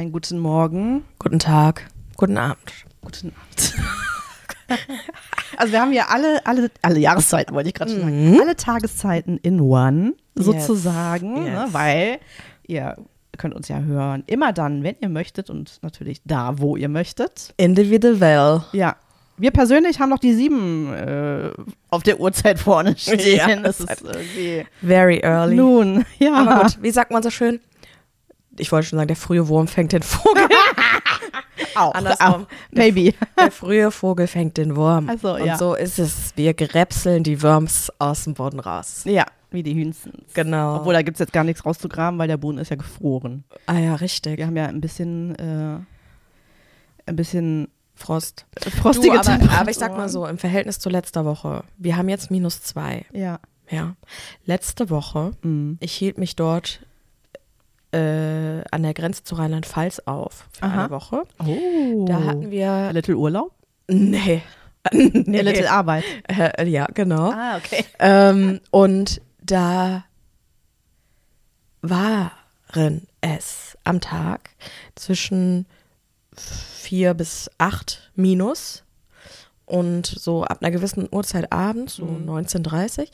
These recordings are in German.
Einen guten Morgen. Guten Tag. Guten Abend. Guten Abend. also wir haben ja alle, alle, alle Jahreszeiten, wollte ich gerade schon sagen. Mhm. Alle Tageszeiten in one, Yes. sozusagen. Yes. Ne, weil ihr könnt uns ja hören. Immer dann, wenn ihr möchtet und natürlich da, wo ihr möchtet. Individuell. Ja. Wir persönlich haben noch die sieben äh, auf der Uhrzeit vorne stehen. Ja, das ist irgendwie. Very early. Nun, ja. Aber gut, wie sagt man so schön? Ich wollte schon sagen, der frühe Wurm fängt den Vogel. auch. Andersrum. auch. Maybe. Der frühe Vogel fängt den Wurm. Ach so, Und ja. so ist es. Wir gräpseln die Worms aus dem Boden raus. Ja, wie die Hühnchens. Genau. Obwohl, da gibt es jetzt gar nichts rauszugraben, weil der Boden ist ja gefroren. ah ja, richtig. Wir haben ja ein bisschen, äh, ein bisschen Frost. frostige Du, aber, aber ich sag mal so, im Verhältnis zu letzter Woche, wir haben jetzt minus zwei. Ja. Ja. Letzte Woche, Mhm. ich hielt mich dort äh, an der Grenze zu Rheinland-Pfalz auf für Aha. eine Woche. Oh. Da hatten wir. A Little Urlaub? Nee. nee. A Little Arbeit. Äh, ja, genau. Ah, okay. Ähm, und da waren es am Tag zwischen vier bis acht minus und so ab einer gewissen Uhrzeit abends, so 19.30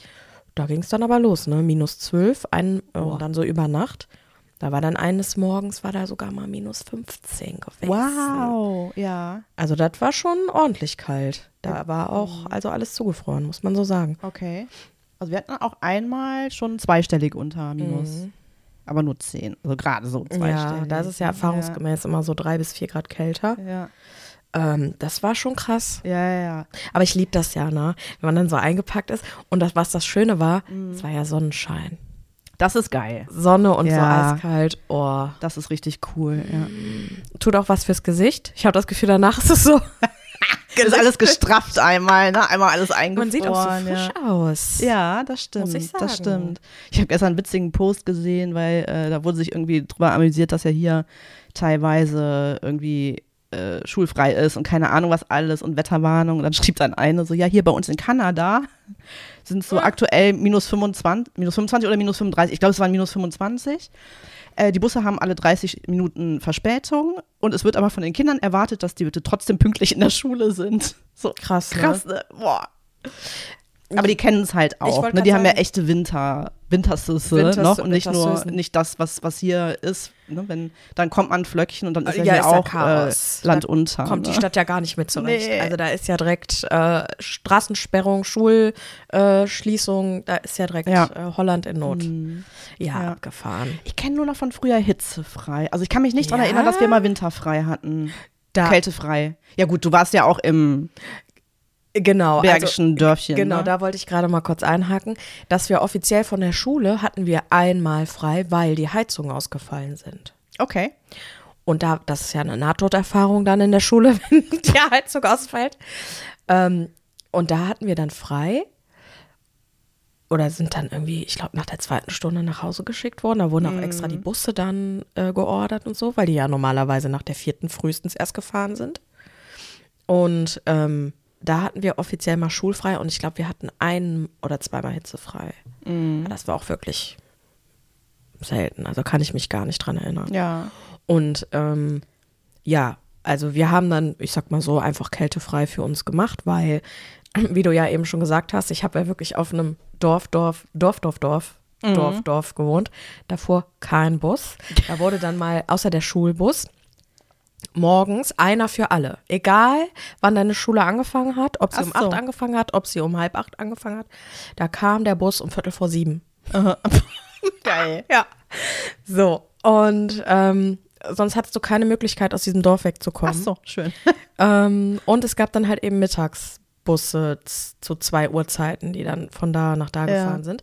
da ging es dann aber los, ne? Minus zwölf, ein, äh, und dann so über Nacht. Da war dann eines Morgens, war da sogar mal minus 15 gewesen. Wow, ja. Also das war schon ordentlich kalt. Da war auch also alles zugefroren, muss man so sagen. Okay. Also wir hatten auch einmal schon zweistellig unter Minus. Mhm. Aber nur zehn. Also gerade so zweistellig. Ja, da ist es ja erfahrungsgemäß immer so drei bis vier Grad kälter. Ja, Ähm, das war schon krass. ja, ja. ja. Aber ich liebe das ja, ne? Wenn man dann so eingepackt ist. Und das, was das Schöne war, es war ja Sonnenschein. Das ist geil. Sonne und Ja. so eiskalt. Oh. Das ist richtig cool, ja. Tut auch was fürs Gesicht. Ich habe das Gefühl, danach ist es so. ist alles gestrafft einmal, ne? Einmal alles eingefroren. Man sieht auch so frisch ja. aus. Ja, das stimmt. Muss ich sagen. Das stimmt. Ich habe gestern einen witzigen Post gesehen, weil äh, da wurde sich irgendwie drüber amüsiert, dass ja hier teilweise irgendwie äh, schulfrei ist und keine Ahnung was alles und Wetterwarnung. Und dann schrieb dann eine so, ja, hier bei uns in Kanada sind es so aktuell minus 25, minus 25 oder minus 35. Ich glaube, es waren minus 25. Äh, die Busse haben alle 30 Minuten Verspätung und es wird aber von den Kindern erwartet, dass die bitte trotzdem pünktlich in der Schule sind. So Krass, ne? krass, ne? Boah. Aber die kennen es halt auch. Ne? Die haben ja echte Winter, Wintersüsse Winters- noch und nicht nur nicht das, was, was hier ist. Ne? Wenn, dann kommt man Flöckchen und dann ist ja, Ja, hier ist auch Chaos. äh, Land Da unter. kommt die ne? Stadt ja gar nicht mit zurecht. Nee. Also da ist ja direkt äh, Straßensperrung, Schulschließung, da ist ja direkt Ja. Äh, Holland in Not. Mhm. Ja, Ja. abgefahren. Ich kenne nur noch von früher hitzefrei. Also ich kann mich nicht daran Ja? erinnern, dass wir mal winterfrei hatten. Da, Kältefrei. Ja gut, du warst ja auch im genau, bergischen Dörfchen. Also, genau, ne? da wollte ich gerade mal kurz einhaken, dass wir offiziell von der Schule hatten wir einmal frei, weil die Heizungen ausgefallen sind. Okay. Und da, das ist ja eine Nahtoderfahrung dann in der Schule, wenn die Heizung ausfällt. Ähm, und da hatten wir dann frei. Oder sind dann irgendwie, ich glaube, nach der zweiten Stunde nach Hause geschickt worden. Da wurden auch extra die Busse dann äh, geordert und so, weil die ja normalerweise nach der vierten frühestens erst gefahren sind. Und ähm, da hatten wir offiziell mal schulfrei und ich glaube, wir hatten ein oder zweimal hitzefrei. Mhm. Das war auch wirklich selten. Also kann ich mich gar nicht dran erinnern. Ja. Und ähm, ja, also wir haben dann, ich sag mal so, einfach kältefrei für uns gemacht, weil, wie du ja eben schon gesagt hast, ich habe ja wirklich auf einem Dorf, Dorf, Dorf, Dorf, Dorf, Dorf, Dorf gewohnt. Davor kein Bus. Da wurde dann mal, außer der Schulbus, morgens einer für alle. Egal, wann deine Schule angefangen hat, ob sie Ach um so. acht angefangen hat, ob sie um halb acht angefangen hat. Da kam der Bus um Viertel vor sieben. Geil. Ja. So, und ähm, sonst hattest du keine Möglichkeit, aus diesem Dorf wegzukommen. Ach so, schön. Ähm, und es gab dann halt eben Mittagsbusse zu zwei Uhrzeiten, die dann von da nach da Ja. gefahren sind.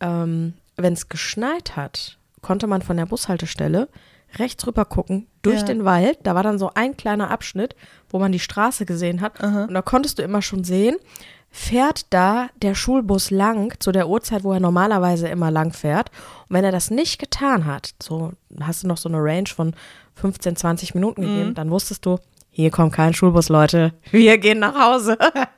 Ähm, Wenn es geschneit hat, konnte man von der Bushaltestelle rechts rüber gucken, durch Ja. den Wald. Da war dann so ein kleiner Abschnitt, wo man die Straße gesehen hat. Und da konntest du immer schon sehen, fährt da der Schulbus lang zu der Uhrzeit, wo er normalerweise immer lang fährt. Und wenn er das nicht getan hat, so hast du noch so eine Range von 15, 20 Minuten gegeben, dann wusstest du, hier kommt kein Schulbus, Leute. Wir gehen nach Hause.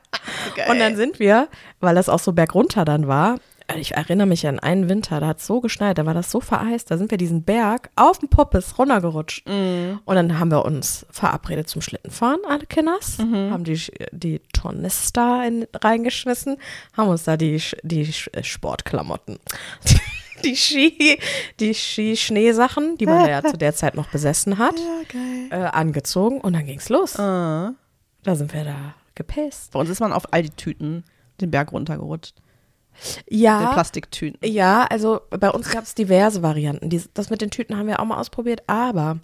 Und dann sind wir, weil das auch so bergunter dann war, ich erinnere mich an einen Winter, da hat es so geschneit, da war das so vereist, da sind wir diesen Berg auf dem Poppes runtergerutscht. Mhm. Und dann haben wir uns verabredet zum Schlittenfahren, alle Kinders, Mhm. haben die, die Tornister in, reingeschmissen, haben uns da die, die äh, Sportklamotten, die Ski, die Ski-Schneesachen, die man ja zu der Zeit noch besessen hat, geil. äh, angezogen und dann ging's los. Ah. Da sind wir da gepäst. Bei uns ist man auf all die Tüten den Berg runtergerutscht. Ja, Plastiktüten. ja, also bei uns gab es diverse Varianten. Dies, das mit den Tüten haben wir auch mal ausprobiert, aber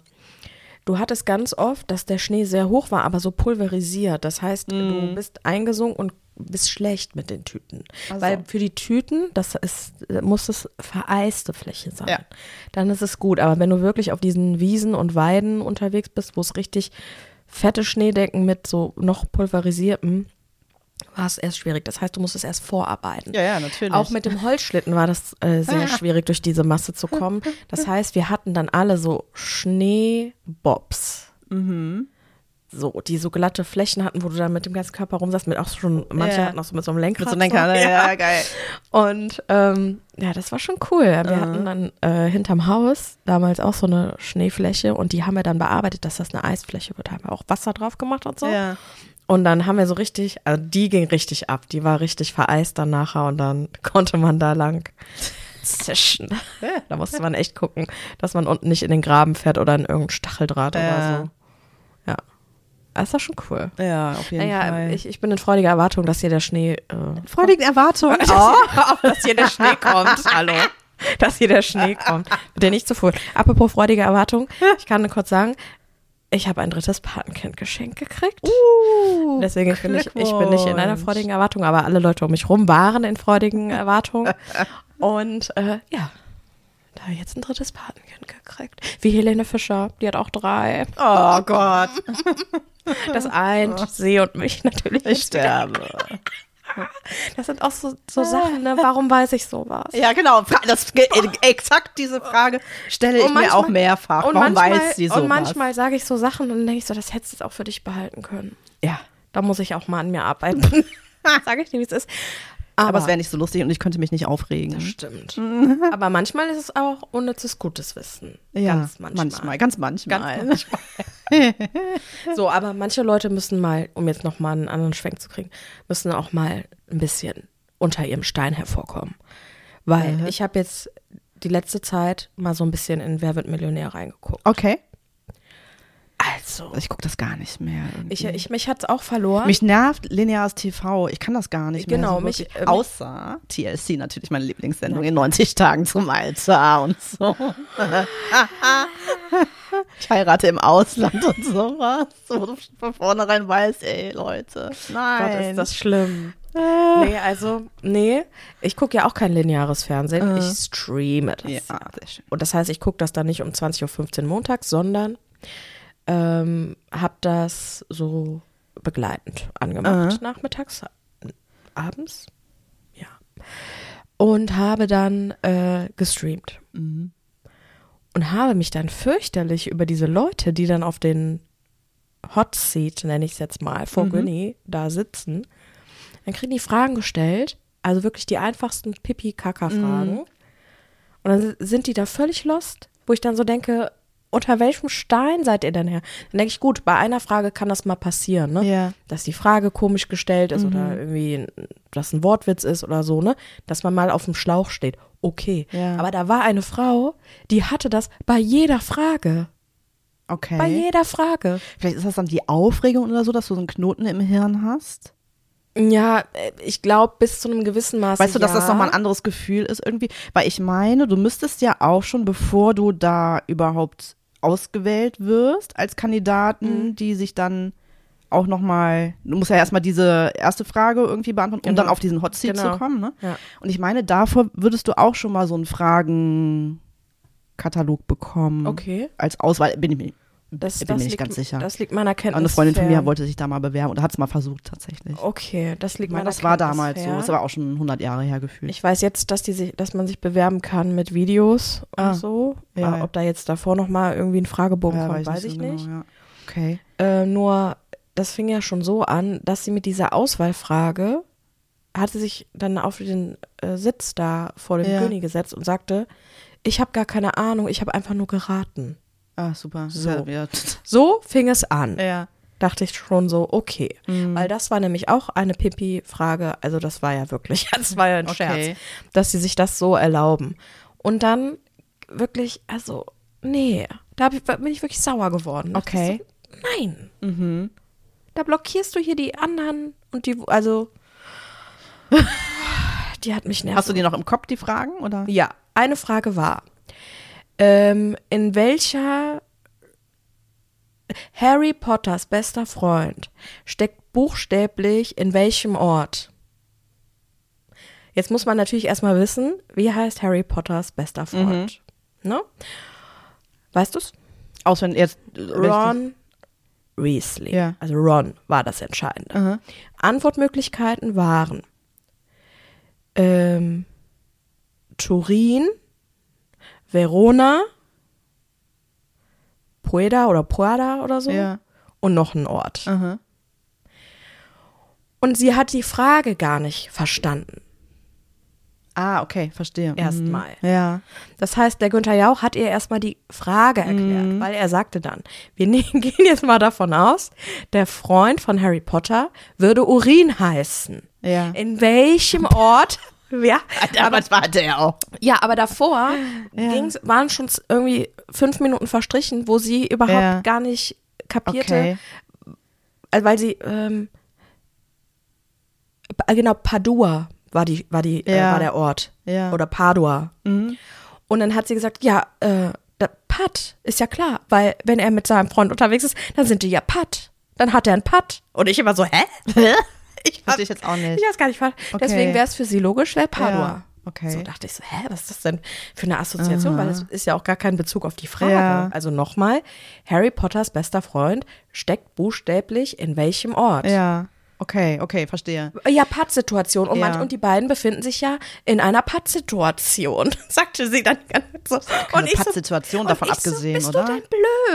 du hattest ganz oft, dass der Schnee sehr hoch war, aber so pulverisiert. Das heißt, du bist eingesungen und bist schlecht mit den Tüten. Ach so. Weil für die Tüten, das ist, muss es vereiste Fläche sein. Ja. Dann ist es gut. Aber wenn du wirklich auf diesen Wiesen und Weiden unterwegs bist, wo es richtig fette Schneedecken mit so noch pulverisiertem, war es erst schwierig. Das heißt, du musst es erst vorarbeiten. Ja, ja, natürlich. Auch mit dem Holzschlitten war das äh, sehr schwierig, durch diese Masse zu kommen. Das heißt, wir hatten dann alle so Schneebobs. Mhm. So, die so glatte Flächen hatten, wo du dann mit dem ganzen Körper rumsaßt, mit auch schon, manche Ja. hatten auch so mit so einem Lenkrad. Mit so Lenker, so. ne? ja, geil. Und ähm, ja, das war schon cool. Wir Mhm. hatten dann äh, hinterm Haus damals auch so eine Schneefläche und die haben wir dann bearbeitet, dass das eine Eisfläche wird. Da haben wir auch Wasser drauf gemacht und so. Ja. Und dann haben wir so richtig, also die ging richtig ab. Die war richtig vereist dann nachher und dann konnte man da lang zischen. Da musste man echt gucken, dass man unten nicht in den Graben fährt oder in irgendein Stacheldraht oder Ja. so. Ja. Das war schon cool. Ja, auf jeden Naja, Fall. ich, ich bin in freudiger Erwartung, dass hier der Schnee. Äh, Freudigen Erwartungen. dass, Oh. hier, dass hier der Schnee kommt. Hallo. Dass hier der Schnee kommt. Bitte nicht zu früh. Apropos freudige Erwartung, ich kann nur kurz sagen, ich habe ein drittes Patenkind geschenkt gekriegt. Uh, Deswegen bin ich, ich bin nicht in einer freudigen Erwartung, aber alle Leute um mich rum waren in freudigen Erwartungen. Und äh, ja, da habe ich jetzt ein drittes Patenkind gekriegt. Wie Helene Fischer, die hat auch drei. Oh Gott, Das eint sie und mich natürlich. ich sterbe. Das sind auch so, so Sachen, ne? Warum weiß ich sowas? Ja, genau. Das, exakt diese Frage stelle ich Und mir manchmal- auch mehrfach. Warum manchmal, weiß sie sowas? und manchmal sage ich so Sachen und dann denke ich so, das hättest du auch für dich behalten können. ja. Da muss ich auch mal an mir arbeiten. sage ich dir, wie es ist. Aber es wäre nicht so lustig und ich könnte mich nicht aufregen. Das stimmt. Aber manchmal ist es auch unnützes gutes Wissen. Ja, Ganz manchmal. Ganz manchmal. Ganz manchmal. so, aber manche Leute müssen mal, um jetzt nochmal einen anderen Schwenk zu kriegen, müssen auch mal ein bisschen unter ihrem Stein hervorkommen. Weil Mhm. ich habe jetzt die letzte Zeit mal so ein bisschen in Wer wird Millionär reingeguckt. Okay. Also, Ich gucke das gar nicht mehr. irgendwie. ich, ich, mich hat es auch verloren. mich nervt lineares TV. Ich kann das gar nicht Genau, mehr. So mich, äh, Außer TLC, natürlich meine Lieblingssendung in 90 Tagen zum Alter und so. ich heirate im Ausland und sowas. Wo du von vornherein weißt, ey, Leute. Nein. Gott, ist das schlimm. Nee, also, nee, ich gucke ja auch kein lineares Fernsehen. Ich streame das. ja, sehr schön. Und das heißt, ich gucke das dann nicht um 20.15 Uhr montags, sondern ähm, habe das so begleitend angemacht, nachmittags, abends, ja. Und habe dann äh, gestreamt. Und habe mich dann fürchterlich über diese Leute, die dann auf den Hot Seat, nenne ich es jetzt mal, vor Günni da sitzen, dann kriegen die Fragen gestellt, also wirklich die einfachsten Pipi-Kaka-Fragen. Und dann sind die da völlig lost, wo ich dann so denke, unter welchem Stein seid ihr denn her? Dann denke ich, gut, bei einer Frage kann das mal passieren, ne? Ja. Dass die Frage komisch gestellt ist oder irgendwie, dass ein Wortwitz ist oder so, ne? Dass man mal auf dem Schlauch steht. Okay. Ja. Aber da war eine Frau, die hatte das bei jeder Frage. Okay. Bei jeder Frage. Vielleicht ist das dann die Aufregung oder so, dass du so einen Knoten im Hirn hast. Ja, äh, ich glaube, bis zu einem gewissen Maß. Weißt du, dass ja. das nochmal ein anderes Gefühl ist irgendwie? Weil ich meine, du müsstest ja auch schon, bevor du da überhaupt ausgewählt wirst, als Kandidaten, Mhm. die sich dann auch nochmal, du musst ja erstmal diese erste Frage irgendwie beantworten, um Genau. dann auf diesen Hot Seat Genau. zu kommen. Ne? Ja. Und ich meine, davor würdest du auch schon mal so einen Fragenkatalog bekommen. Okay. Als Auswahl, bin ich mir, Das, bin das mir nicht liegt, ganz sicher. Das liegt meiner Kenntnis Aber eine Freundin von mir fern. wollte sich da mal bewerben oder hat es mal versucht tatsächlich. Okay, das liegt Ich meine, meiner das war damals so. fern. Das ist aber auch schon 100 Jahre her gefühlt. Ich weiß jetzt, dass, die sich, dass man sich bewerben kann mit Videos und Ah. so. Ja, ja. Ob da jetzt davor noch mal irgendwie ein Fragebogen Ja, kommt, weiß ich so nicht. Genau, ja. Okay. Äh, nur, das fing ja schon so an, dass sie mit dieser Auswahlfrage hat sie sich dann auf den äh, Sitz da vor dem. König gesetzt und sagte, ich habe gar keine Ahnung, ich habe einfach nur geraten. Ah, super. So. Ja. So fing es an. ja. Dachte ich schon so, okay. Mhm. Weil das war nämlich auch eine Pipi-Frage. Also das war ja wirklich, das war ja ein Okay. Scherz, dass sie sich das so erlauben. Und dann wirklich, also, nee, da bin ich wirklich sauer geworden. Okay. So, nein. Mhm. Da blockierst du hier die anderen und die, also, die hat mich nervt. Hast du die noch im Kopf, die Fragen? Oder? Ja, eine Frage war, ähm, in welcher Harry Potters bester Freund steckt buchstäblich in welchem Ort? Jetzt muss man natürlich erstmal wissen, wie heißt Harry Potters bester Freund? Ne? Weißt du's? Auswendig jetzt. äh, Ron Weasley. Ja. Also Ron war das Entscheidende. Aha. Antwortmöglichkeiten waren ähm, Turin, Verona, Pueda oder Puada oder so Ja. und noch ein Ort. Aha. Und sie hat die Frage gar nicht verstanden. Ah, okay, verstehe. Erstmal. Mhm. Ja. Das heißt, der Günther Jauch hat ihr erstmal die Frage erklärt, weil er sagte dann, wir ne- gehen jetzt mal davon aus, der Freund von Harry Potter würde Urin heißen. Ja. In welchem Ort? Ja, Aber das war der auch. ja, aber davor Ja. ging's, waren schon irgendwie fünf Minuten verstrichen, wo sie überhaupt Ja. gar nicht kapierte, Okay. also weil sie, ähm, pa- genau, Padua war die, war die, äh, Ja. war der Ort. Ja. Oder Padua. Mhm. Und dann hat sie gesagt, ja, äh, Pad ist ja klar, weil wenn er mit seinem Freund unterwegs ist, dann sind die ja Pad. Dann hat er einen Pad. Und ich immer so, hä? Ich Verstehe ich jetzt auch nicht. Ich weiß gar nicht. Okay. Deswegen wäre es für sie logisch, wäre Padua. Ja, okay. So dachte ich so, hä, was ist das denn für eine Assoziation? Weil es ist ja auch gar kein Bezug auf die Frage. Ja. Also nochmal, Harry Potters bester Freund steckt buchstäblich in welchem Ort? Ja. Okay, okay, verstehe. Ja, Pattsituation. Und, Ja. und die beiden befinden sich ja in einer Pattsituation, sagte sie dann ganz so. keine und ich Pattsituation und davon ich abgesehen, so, bist oder? du denn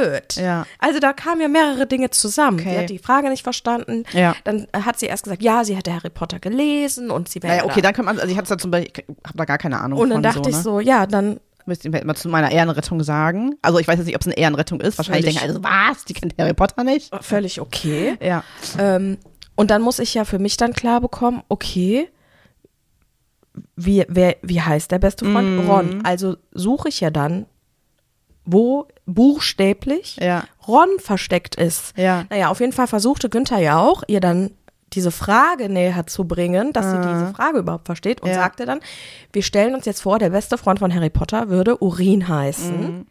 blöd? Ja. Also da kamen ja mehrere Dinge zusammen. Okay. Sie hat die Frage nicht verstanden. Ja. Dann hat sie erst gesagt, ja, sie hätte Harry Potter gelesen und sie wäre Naja, okay, da. dann kann man, also ich hatte da zum Beispiel, ich habe da gar keine Ahnung Und dann dachte so, ich ne? so, ja, dann Müsste ich mal zu meiner Ehrenrettung sagen. Also ich weiß jetzt nicht, ob es eine Ehrenrettung ist. Wahrscheinlich denken alle so, was? Die kennt Harry Potter nicht? völlig okay. Ja. Ähm, und dann muss ich ja für mich dann klar bekommen, okay, wie, wer, wie heißt der beste Freund? Mhm. Ron. Also suche ich ja dann, wo buchstäblich Ja. Ron versteckt ist. Ja. Naja, auf jeden Fall versuchte Günther ja auch, ihr dann diese Frage näher zu bringen, dass sie diese Frage überhaupt versteht und Ja. sagte dann, wir stellen uns jetzt vor, der beste Freund von Harry Potter würde Urin heißen. Mhm.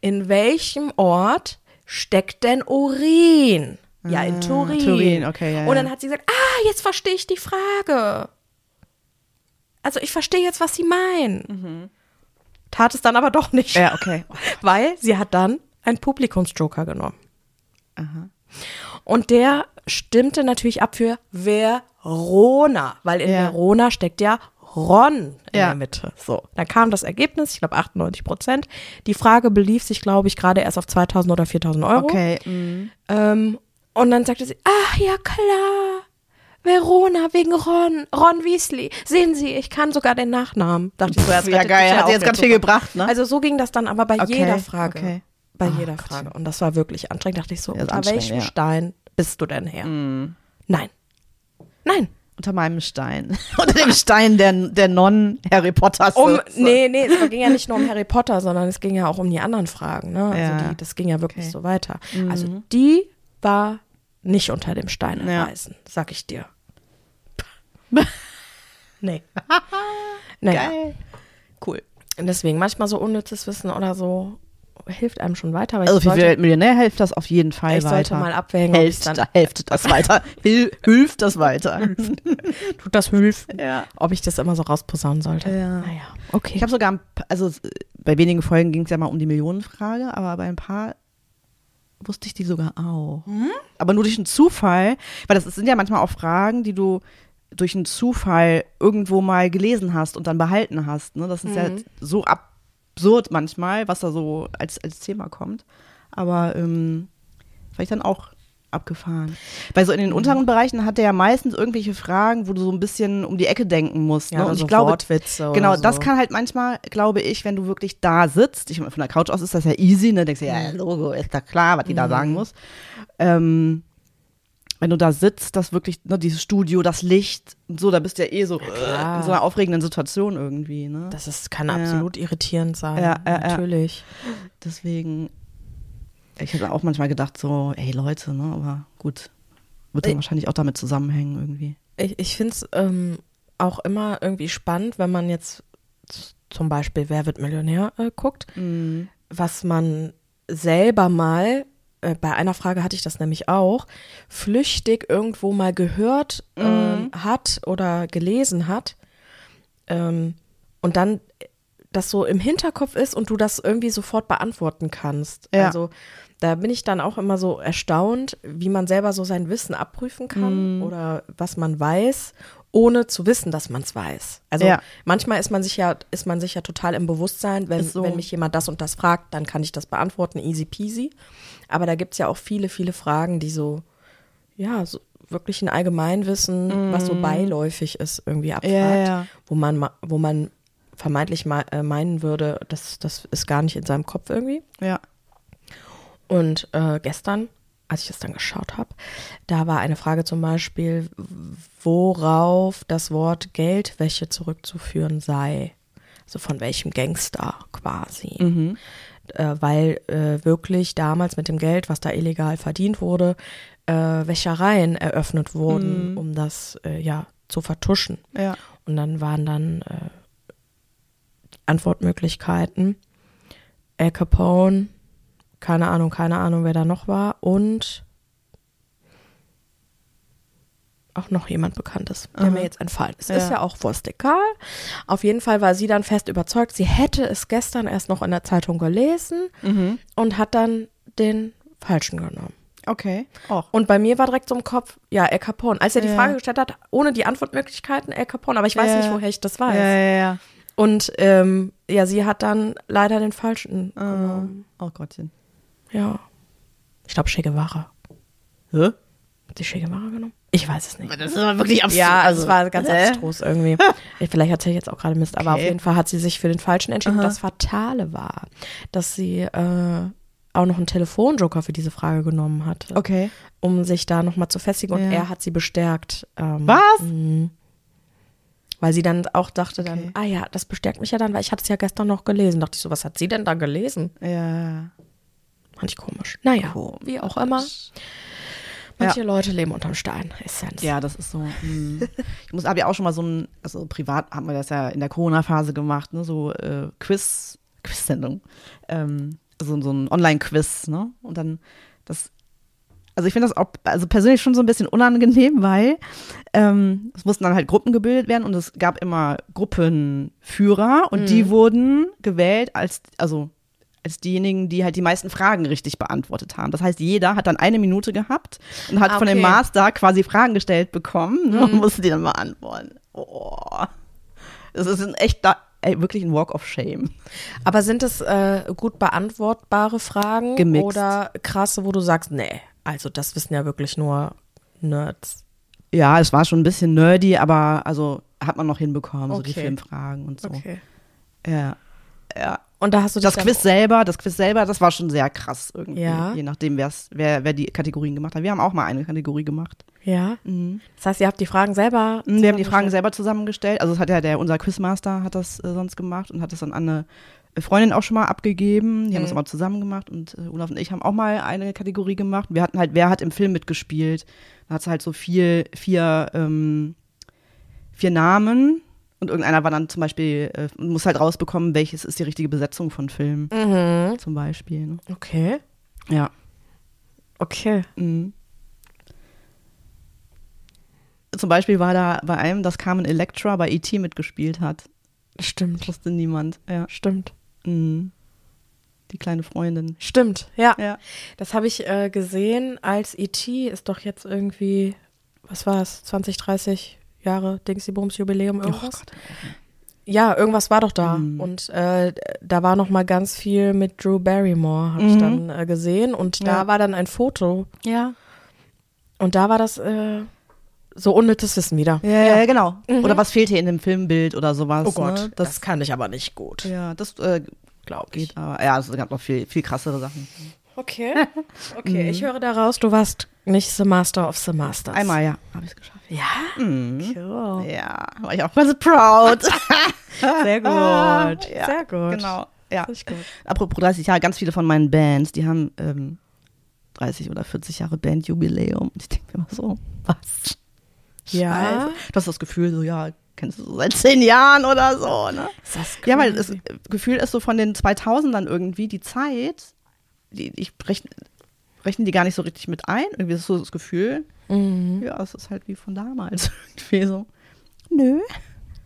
In welchem Ort steckt denn Urin? Ja, in Turin. Ah, Turin, okay, ja, Und dann hat sie gesagt, ah, jetzt verstehe ich die Frage. Also ich verstehe jetzt, was sie meinen. Tat es dann aber doch nicht. Mhm. Ja, okay. Weil sie hat dann einen Publikumsjoker genommen. Und der stimmte natürlich ab für Verona, weil in Ja. Verona steckt ja Ron in Ja. der Mitte. So, dann kam das Ergebnis, ich glaube 98 Prozent. Die Frage belief sich, glaube ich, gerade erst auf 2000 oder 4000 Euro. Okay. mhm. Ähm, und dann sagte sie, ach ja klar, Verona wegen Ron, Ron Weasley. Sehen Sie, ich kann sogar den Nachnamen. Dachte ich so, das Ja, geil. Hat sie jetzt ganz viel gebracht, ne? Also so ging das dann aber bei Okay, jeder Frage. okay. Bei Ah, jeder Gottchen. Frage. Und das war wirklich anstrengend. Dachte ich so, Ja, unter welchem ja. Mhm. Stein bist du denn her? Nein. Nein. Unter meinem Stein. Unter dem Stein der, der Non-Harry Potter. Um, nee, nee, es ging ja nicht nur um Harry Potter, sondern es ging ja auch um die anderen Fragen. Ne? Also Ja. die, das ging ja wirklich Okay. so weiter. Also die war nicht unter dem Stein im Ja. Sag ich dir. nee. Naja. Geil. Cool. Und deswegen manchmal so unnützes Wissen oder so hilft einem schon weiter. Also ich für Weltmillionär hilft das auf jeden Fall ich weiter. sollte mal abwägen, ich Hilft, dann da, hilft das weiter. Hil, hilft das weiter. tut das hilft, ja. ob ich das immer so rausposaunen sollte. Ja. Naja, okay. Ich habe sogar, ein also äh, bei wenigen Folgen ging es ja mal um die Millionenfrage, aber bei ein paar wusste ich die sogar auch. Aber nur durch einen Zufall, weil das sind ja manchmal auch Fragen, die du durch einen Zufall irgendwo mal gelesen hast und dann behalten hast. Ne? Das ist ja so absurd manchmal, was da so als, als Thema kommt. Aber ähm, ich dann auch abgefahren. Weil so in den unteren Bereichen hat er ja meistens irgendwelche Fragen, wo du so ein bisschen um die Ecke denken musst. Ne? Ja, Und oder ich glaube, Wortwitze genau, so. das kann halt manchmal, glaube ich, wenn du wirklich da sitzt, ich meine, von der Couch aus ist das ja easy, ne? Denkst du, ja, Logo, ist da klar, was die da sagen muss. Ähm, wenn du da sitzt, das wirklich, ne, dieses Studio, das Licht und so, da bist du ja eh so klar. äh, in so einer aufregenden Situation irgendwie, ne? Das ist, kann Ja. absolut irritierend sein. Ja, ja, ja. natürlich. Deswegen, ich hätte auch manchmal gedacht, so, ey Leute, ne, aber gut. Wird dann wahrscheinlich auch damit zusammenhängen irgendwie. Ich, ich finde es ähm, auch immer irgendwie spannend, wenn man jetzt zum Beispiel Wer wird Millionär äh, guckt, was man selber mal, äh, bei einer Frage hatte ich das nämlich auch, flüchtig irgendwo mal gehört ähm, hat oder gelesen hat ähm, und dann das so im Hinterkopf ist und du das irgendwie sofort beantworten kannst. Ja. Also da bin ich dann auch immer so erstaunt, wie man selber so sein Wissen abprüfen kann oder was man weiß, ohne zu wissen, dass man es weiß. Also Ja. manchmal ist man sich ja, ist man sich ja total im Bewusstsein, wenn, so. wenn mich jemand das und das fragt, dann kann ich das beantworten, easy peasy. Aber da gibt es ja auch viele, viele Fragen, die so, ja, so wirklich ein Allgemeinwissen, was so beiläufig ist, irgendwie abfragt, Mhm. Ja, ja. wo man ma- wo man vermeintlich äh, meinen würde, das, das ist gar nicht in seinem Kopf irgendwie. Ja. Und äh, gestern, als ich das dann geschaut habe, da war eine Frage zum Beispiel, worauf das Wort Geldwäsche zurückzuführen sei. Also von welchem Gangster quasi. Äh, weil äh, wirklich damals mit dem Geld, was da illegal verdient wurde, äh, Wäschereien eröffnet wurden, um das äh, ja zu vertuschen. Ja. Und dann waren dann Antwortmöglichkeiten. Al Capone, keine Ahnung, keine Ahnung, wer da noch war. Und auch noch jemand Bekanntes, der mir jetzt entfallen ist. Ist Ja. ja auch Wurst egal. Auf jeden Fall war sie dann fest überzeugt, sie hätte es gestern erst noch in der Zeitung gelesen und hat dann den falschen genommen. Okay. Auch. Und bei mir war direkt so im Kopf, ja, El Capone. Als er die Ja. Frage gestellt hat, ohne die Antwortmöglichkeiten, El Capone, aber ich weiß Ja. nicht, woher ich das weiß. Ja, ja, ja. Und ähm, ja, sie hat dann leider den falschen genommen. Oh Gottchen. Ja. Ich glaube, Che Guevara. Hä? Hat sie Che Guevara genommen? Ich weiß es nicht. Das ist aber wirklich absurd. Ja, also, es war ganz hä? abstrus irgendwie. Ich- Vielleicht erzähle ich jetzt auch gerade Mist, aber auf Okay. jeden Fall hat sie sich für den falschen entschieden. Und das Fatale war, dass sie äh, auch noch einen Telefonjoker für diese Frage genommen hatte, Okay. um sich da nochmal zu festigen. Und Ja. er hat sie bestärkt. Ähm, Was? Mhm. Weil sie dann auch dachte dann, Okay. ah ja, das bestärkt mich ja dann, weil ich hatte es ja gestern noch gelesen. Dachte ich so, was hat sie denn da gelesen? Ja. Fand ich komisch. Naja, Komisch. wie auch immer. Manche Leute leben unterm Stein. Essenz. Ja, das ist so. mm. Ich muss, habe ja auch schon mal so ein, also privat haben wir das ja in der Corona-Phase gemacht, ne, so äh, Quiz, Quiz-Sendung. Ähm, so, so ein Online-Quiz, ne? Und dann das, also ich finde das auch, also persönlich schon so ein bisschen unangenehm, weil ähm, es mussten dann halt Gruppen gebildet werden und es gab immer Gruppenführer und die wurden gewählt als, also als diejenigen, die halt die meisten Fragen richtig beantwortet haben. Das heißt, jeder hat dann eine Minute gehabt und hat Ah, von dem okay. Master quasi Fragen gestellt bekommen ne, und musste die dann beantworten. Oh. Das ist ein echter, ey, wirklich ein Walk of Shame. Aber sind es äh, gut beantwortbare Fragen Gemixt. oder krasse, wo du sagst, nee, also das wissen ja wirklich nur Nerds. Ja, es war schon ein bisschen nerdy, aber also hat man noch hinbekommen, so die Okay. Filmfragen und so. Ja. Ja. Und da hast du Das dann- Quiz selber, das Quiz selber, das war schon sehr krass irgendwie. Ja. Je nachdem, wer, wer die Kategorien gemacht hat. Wir haben auch mal eine Kategorie gemacht. Ja. Das heißt, ihr habt die Fragen selber. Wir haben die Fragen selber zusammengestellt. Also es hat ja der, unser Quizmaster hat das äh, sonst gemacht und hat das an eine Freundin auch schon mal abgegeben. Die haben das aber zusammen gemacht und äh, Olaf und ich haben auch mal eine Kategorie gemacht. Wir hatten halt, wer hat im Film mitgespielt? Da hat es halt so vier, vier, ähm, vier Namen und irgendeiner war dann zum Beispiel, äh, muss halt rausbekommen, welches ist die richtige Besetzung von Film. Mhm. Zum Beispiel. Ne? Okay. Ja. Okay. Mhm. Zum Beispiel war da bei einem, dass Carmen Electra bei E.T. mitgespielt hat. Stimmt. Wusste niemand. Ja. Stimmt. Mhm. Die kleine Freundin. Stimmt. Ja. Ja. Das habe ich äh, gesehen, als E.T. ist doch jetzt irgendwie, was war es, 20, 30 Jahre Dingsy-Bums Jubiläum irgendwas? Ja, irgendwas war doch da. Mhm. Und äh, da war noch mal ganz viel mit Drew Barrymore, habe ich Mhm. dann äh, gesehen. Und da Ja. war dann ein Foto Ja. Und da war das äh, so unnützes Wissen wieder. Ja, ja, genau. Oder was fehlt hier in dem Filmbild oder sowas. Mhm. Oh Gott, Ne? das, Das, kann ich aber nicht gut. ja, das äh, Glaube ich. geht aber. Ja, es gab noch viel, viel krassere Sachen. Okay. Okay, ich höre daraus, du warst nicht The Master of the Masters. Einmal, ja, habe ich es geschafft. Ja? Mhm. Cool. Ja, war ich auch ganz proud. Sehr gut. Ja, Sehr gut. Genau. Ja. Richtig gut. Apropos 30 Jahre, ganz viele von meinen Bands, die haben ähm, 30 oder 40 Jahre Bandjubiläum. Und ich denke mir immer so, was? Ja. Du hast das Gefühl, so, ja, kennst du so seit zehn Jahren oder so, ne? Ist das Ja, weil das crazy? Gefühl ist so von den 2000ern irgendwie, die Zeit, die, ich rechne, rechne die gar nicht so richtig mit ein. Irgendwie ist so das Gefühl, Mhm. ja, es ist halt wie von damals irgendwie so. Nö,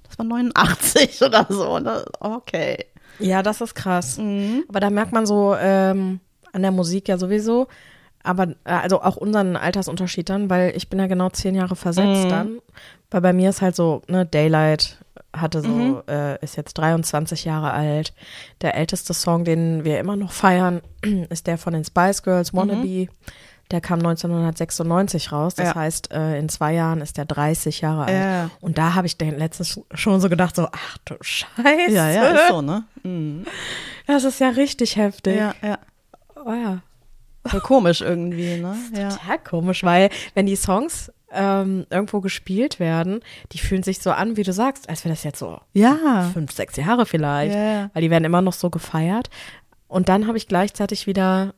das war 89 oder so, ne? Okay. Ja, das ist krass. Mhm. Aber da merkt man so ähm, an der Musik ja sowieso, aber äh, also auch unseren Altersunterschied dann, weil ich bin ja genau zehn Jahre versetzt Mhm. dann. Weil bei mir ist halt so, ne, Daylight hatte so, Mhm. äh, ist jetzt 23 Jahre alt. Der älteste Song, den wir immer noch feiern, ist der von den Spice Girls, Wannabe. Der kam 1996 raus. Das Ja. heißt, äh, in zwei Jahren ist der 30 Jahre alt. Ja. Und da habe ich den letztens schon so gedacht, so, ach du Scheiße. Ja, ja, ist so, ne? Mhm. Das ist ja richtig heftig. Ja, ja. Oh ja. Voll komisch irgendwie, ne? Ja. Total komisch, weil wenn die Songs ähm, irgendwo gespielt werden, die fühlen sich so an, wie du sagst, als wäre das jetzt so Ja. fünf, sechs Jahre vielleicht. Ja. Weil die werden immer noch so gefeiert. Und dann habe ich gleichzeitig wieder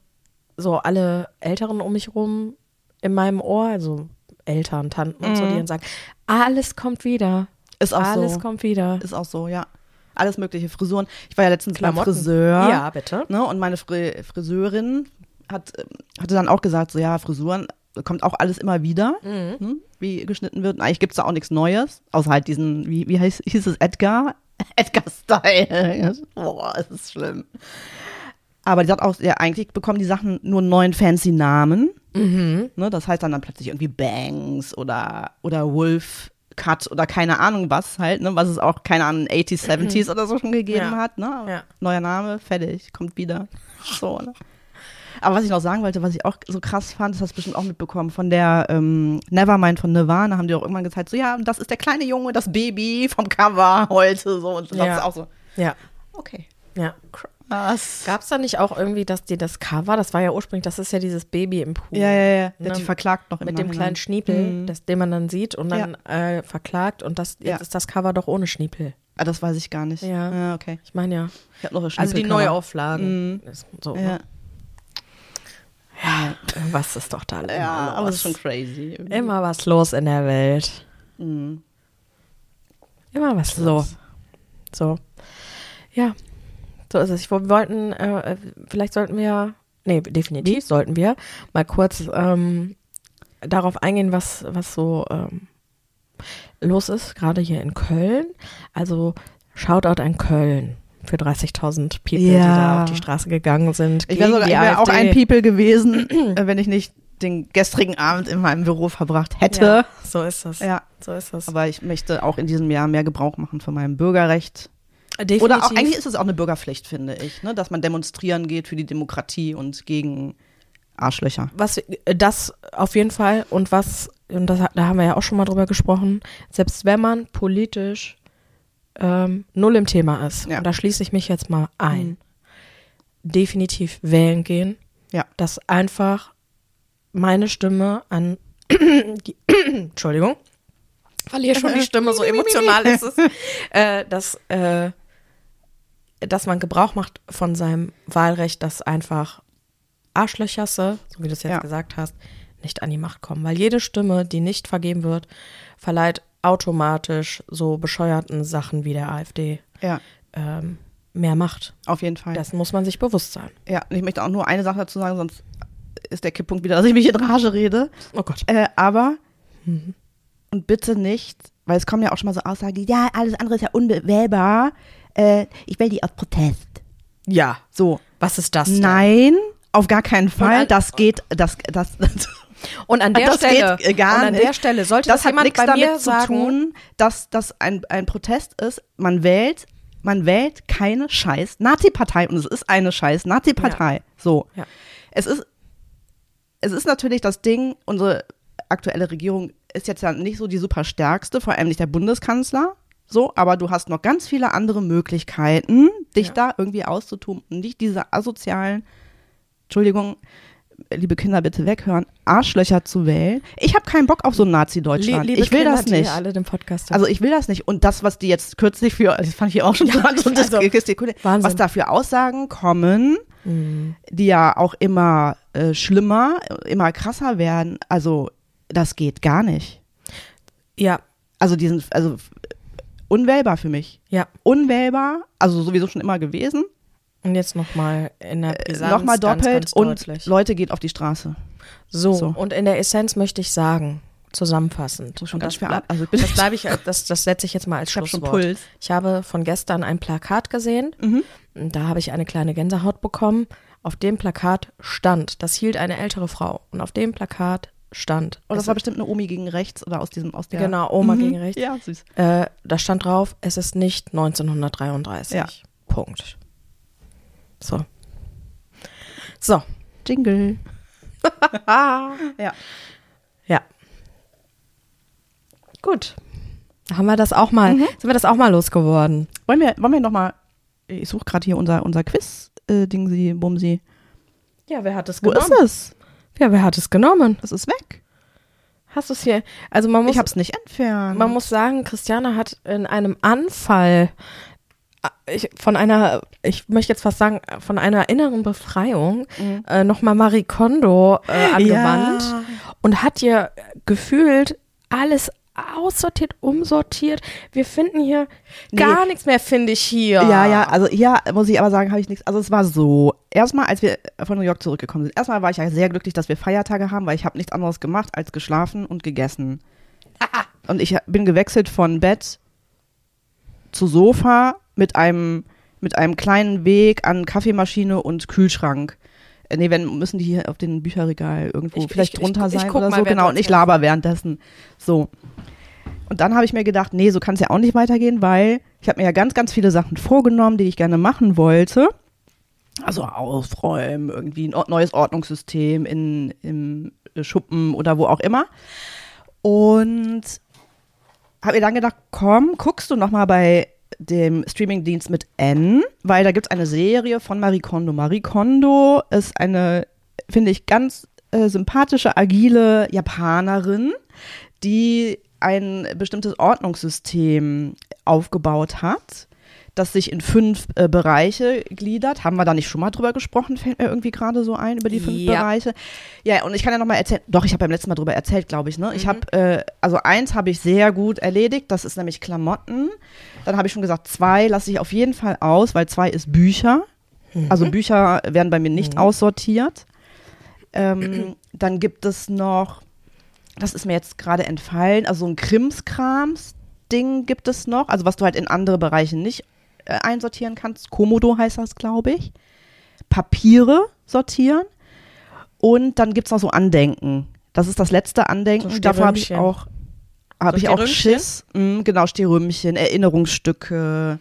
so alle Älteren um mich rum in meinem Ohr, also Eltern, Tanten und so, die dann sagen, alles kommt wieder. Mhm. Ist auch alles so. kommt wieder. Ist auch so, ja. Alles mögliche Frisuren. Ich war ja letztens beim Klamotten. Friseur. Ja, bitte. Ne, und meine Fri Friseurin hat, ähm, hatte dann auch gesagt, so ja, Frisuren kommt auch alles immer wieder, Mhm. hm, wie geschnitten wird. Und eigentlich gibt es da auch nichts Neues, außer halt diesen, wie, wie heißt, hieß es, Edgar? Edgar-Style. Boah, es ist schlimm. Aber die sagt auch, ja, eigentlich bekommen die Sachen nur einen neuen fancy Namen. Mhm. Ne, das heißt dann, dann plötzlich irgendwie Bangs oder, oder Wolf Cut oder keine Ahnung was halt, ne, was es auch, keine Ahnung, 80s, 70s oder so schon gegeben Ja. hat. Ne? Ja. Neuer Name, fertig, kommt wieder. So, ne? Aber was ich noch sagen wollte, was ich auch so krass fand, das hast du bestimmt auch mitbekommen, von der ähm, Nevermind von Nirvana haben die auch irgendwann gezeigt, so ja, das ist der kleine Junge, das Baby vom Cover heute, so. Und das Ja. ist auch so, Ja, okay, ja. krass. Gab es da nicht auch irgendwie, dass die das Cover, das war ja ursprünglich, das ist ja dieses Baby im Pool. Ja, ja, ja. Ne, Die verklagt noch im Mit dem kleinen Schniepel, Mhm. das, den man dann sieht und dann äh, verklagt und das, jetzt Ja. ist das Cover doch ohne Schniepel. Ah, das weiß ich gar nicht. Ja. ja okay. Ich meine ja. Ich habe noch eine Also die. Neuauflagen. Mhm. So, Ja. ne? Was ist doch da Ja, aber es ist schon crazy. irgendwie. Immer was los in der Welt. Mhm. Immer was los. So. Ja, so ist es. Ich, wir wollten, äh, vielleicht sollten wir, nee, definitiv sollten wir mal kurz ähm, darauf eingehen, was, was so ähm, los ist, gerade hier in Köln. Also Shoutout an Köln für 30.000 People, die Ja. da auf die Straße gegangen sind. Ich wäre sogar die ich wär auch ein People gewesen, äh, wenn ich nicht den gestrigen Abend in meinem Büro verbracht hätte. Ja, so ist das. Ja. So ist das. Aber ich möchte auch in diesem Jahr mehr Gebrauch machen von meinem Bürgerrecht. Definitiv. Oder auch, eigentlich ist es auch eine Bürgerpflicht, finde ich, ne? dass man demonstrieren geht für die Demokratie und gegen Arschlöcher. was das auf jeden Fall und was und das, da haben wir ja auch schon mal drüber gesprochen, selbst wenn man politisch ähm, null im Thema ist, Ja. und da schließe ich mich jetzt mal ein, Mhm. definitiv wählen gehen, Ja. dass einfach meine Stimme an die, Entschuldigung, verliere schon die Stimme, so emotional ist es, äh, dass, äh, dass man Gebrauch macht von seinem Wahlrecht, dass einfach Arschlöcherse, so wie du es jetzt Ja. gesagt hast, nicht an die Macht kommen. Weil jede Stimme, die nicht vergeben wird, verleiht automatisch so bescheuerten Sachen wie der AfD Ja, ähm, mehr Macht. auf jeden Fall. Das muss man sich bewusst sein. Ja, ich möchte auch nur eine Sache dazu sagen, sonst ist der Kipppunkt wieder, dass ich mich in Rage rede. Oh Gott. Äh, aber, Mhm. und bitte nicht, weil es kommen ja auch schon mal so Aussagen, ja, alles andere ist ja unbewählbar. Äh, ich will die aus Protest. Ja. So. Was ist das? Denn? Nein, auf gar keinen Fall. das geht, das, das, Und an der das Stelle, geht äh, gar und an der Stelle sollte das das hat jemand nichts bei damit mir zu sagen, tun, dass das ein, ein Protest ist. Man wählt, man wählt keine scheiß Nazi-Partei und es ist eine scheiß Nazi-Partei. So. Ja. Es ist, es ist natürlich das Ding, unsere aktuelle Regierung ist jetzt ja nicht so die super stärkste, vor allem nicht der Bundeskanzler. So, aber du hast noch ganz viele andere Möglichkeiten, dich Ja. da irgendwie auszutun und nicht diese asozialen, Entschuldigung, liebe Kinder, bitte weghören, Arschlöcher zu wählen. Ich habe keinen Bock auf so ein Nazi-Deutschland. Ich will Kinder, das nicht. Also ich will das nicht. Und das, was die jetzt kürzlich für, das fand ich auch schon Ja, so, so also, was da für Aussagen kommen, Mhm. die ja auch immer äh, schlimmer, immer krasser werden. Also das geht gar nicht. ja, Also die sind also unwählbar für mich. ja. Unwählbar, also sowieso schon immer gewesen. Und jetzt nochmal in der Brisanz Nochmal ganz, doppelt ganz und deutlich. Leute geht auf die Straße. So, So. und in der Essenz möchte ich sagen, zusammenfassend. So schon und ganz das, bleib-. Also das bleibe ich, das, das setze ich jetzt mal als Ich hab Schlusswort. Ich habe von gestern ein Plakat gesehen. Mhm. Und Da habe ich eine kleine Gänsehaut bekommen. Auf dem Plakat stand, das hielt eine ältere Frau. Und auf dem Plakat stand, Und das es- war bestimmt eine Omi gegen rechts oder aus diesem, aus der. Genau, Oma Mhm. gegen rechts. Ja, süß. äh, da stand drauf, es ist nicht 1933. Ja. Punkt. So. So. Jingle. ja. Ja. Gut. Da haben wir das auch mal, Mhm. sind wir das auch mal losgeworden. Wollen wir, wollen wir nochmal, ich suche gerade hier unser, unser Quiz, äh, Bumsi. Ja, wer hat es Wo genommen? ist es? Ja, wer hat es genommen? Das ist weg. Hast du es hier? Also man muss, ich hab's nicht entfernt. man muss sagen, Christiane hat in einem Anfall ich, von einer, ich möchte jetzt fast sagen, von einer inneren Befreiung Mhm. äh, nochmal Marie Kondo äh, angewandt Ja. und hat hier gefühlt alles aussortiert, umsortiert. Wir finden hier Nee. gar nichts mehr, finde ich hier. Ja, ja, also hier muss ich aber sagen, habe ich nichts. Also es war so, erstmal, als wir von New York zurückgekommen sind, erstmal war ich ja sehr glücklich, dass wir Feiertage haben, weil ich habe nichts anderes gemacht als geschlafen und gegessen. Und ich bin gewechselt von Bett zu Sofa mit einem, mit einem kleinen Weg an Kaffeemaschine und Kühlschrank. Äh, Nee, wenn müssen die hier auf den Bücherregal irgendwo Ich- vielleicht ich- drunter ich- sein oder mal, so. Genau, und ich laber währenddessen. So. Und dann habe ich mir gedacht, nee, so kann es ja auch nicht weitergehen, weil ich habe mir ja ganz, ganz viele Sachen vorgenommen, die ich gerne machen wollte. Also aufräumen, irgendwie ein neues Ordnungssystem in, im Schuppen oder wo auch immer. Und habe mir dann gedacht, komm, guckst du noch mal bei dem Streamingdienst mit N, weil da gibt es eine Serie von Marie Kondo. Marie Kondo ist eine, finde ich, ganz äh, sympathische, agile Japanerin, die ein bestimmtes Ordnungssystem aufgebaut hat, das sich in fünf äh, Bereiche gliedert. Haben wir da nicht schon mal drüber gesprochen? Fällt mir irgendwie gerade so ein, über die fünf Ja. Bereiche. Ja, und ich kann ja noch mal erzählen, doch, ich habe beim letzten Mal drüber erzählt, glaube ich. Ne? Ich habe, äh, also eins habe ich sehr gut erledigt, das ist nämlich Klamotten. Dann habe ich schon gesagt, zwei lasse ich auf jeden Fall aus, weil zwei ist Bücher. Also Bücher werden bei mir nicht aussortiert. Ähm, dann gibt es noch, das ist mir jetzt gerade entfallen, also so ein Krimskrams-Ding gibt es noch, also was du halt in andere Bereiche nicht einsortieren kannst. Komodo heißt das, glaube ich. Papiere sortieren. Und dann gibt es noch so Andenken. Das ist das letzte Andenken. So Dafür habe ich auch, habe So ich auch? Schiss. Mm, genau, Stehrümchen, Erinnerungsstücke.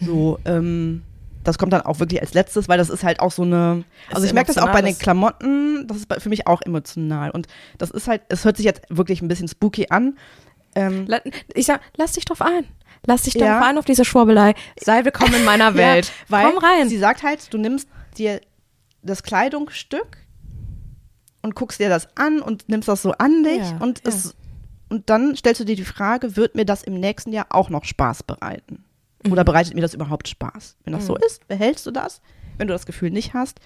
So, ähm, das kommt dann auch wirklich als letztes, weil das ist halt auch so eine. Also ich merke das auch bei den Klamotten, das ist für mich auch emotional. Und das ist halt, es hört sich jetzt wirklich ein bisschen spooky an. Ähm, Ich sag, lass dich drauf ein. Lass dich Ja. drauf ein auf diese Schwurbelei. Sei willkommen in meiner Welt. Ja, Komm rein. sie sagt halt, du nimmst dir das Kleidungsstück und guckst dir das an und nimmst das so an dich Ja, und ja. es und dann stellst du dir die Frage, wird mir das im nächsten Jahr auch noch Spaß bereiten? Oder Mhm. bereitet mir das überhaupt Spaß? Wenn das so ist, behältst du das. Wenn du das Gefühl nicht hast,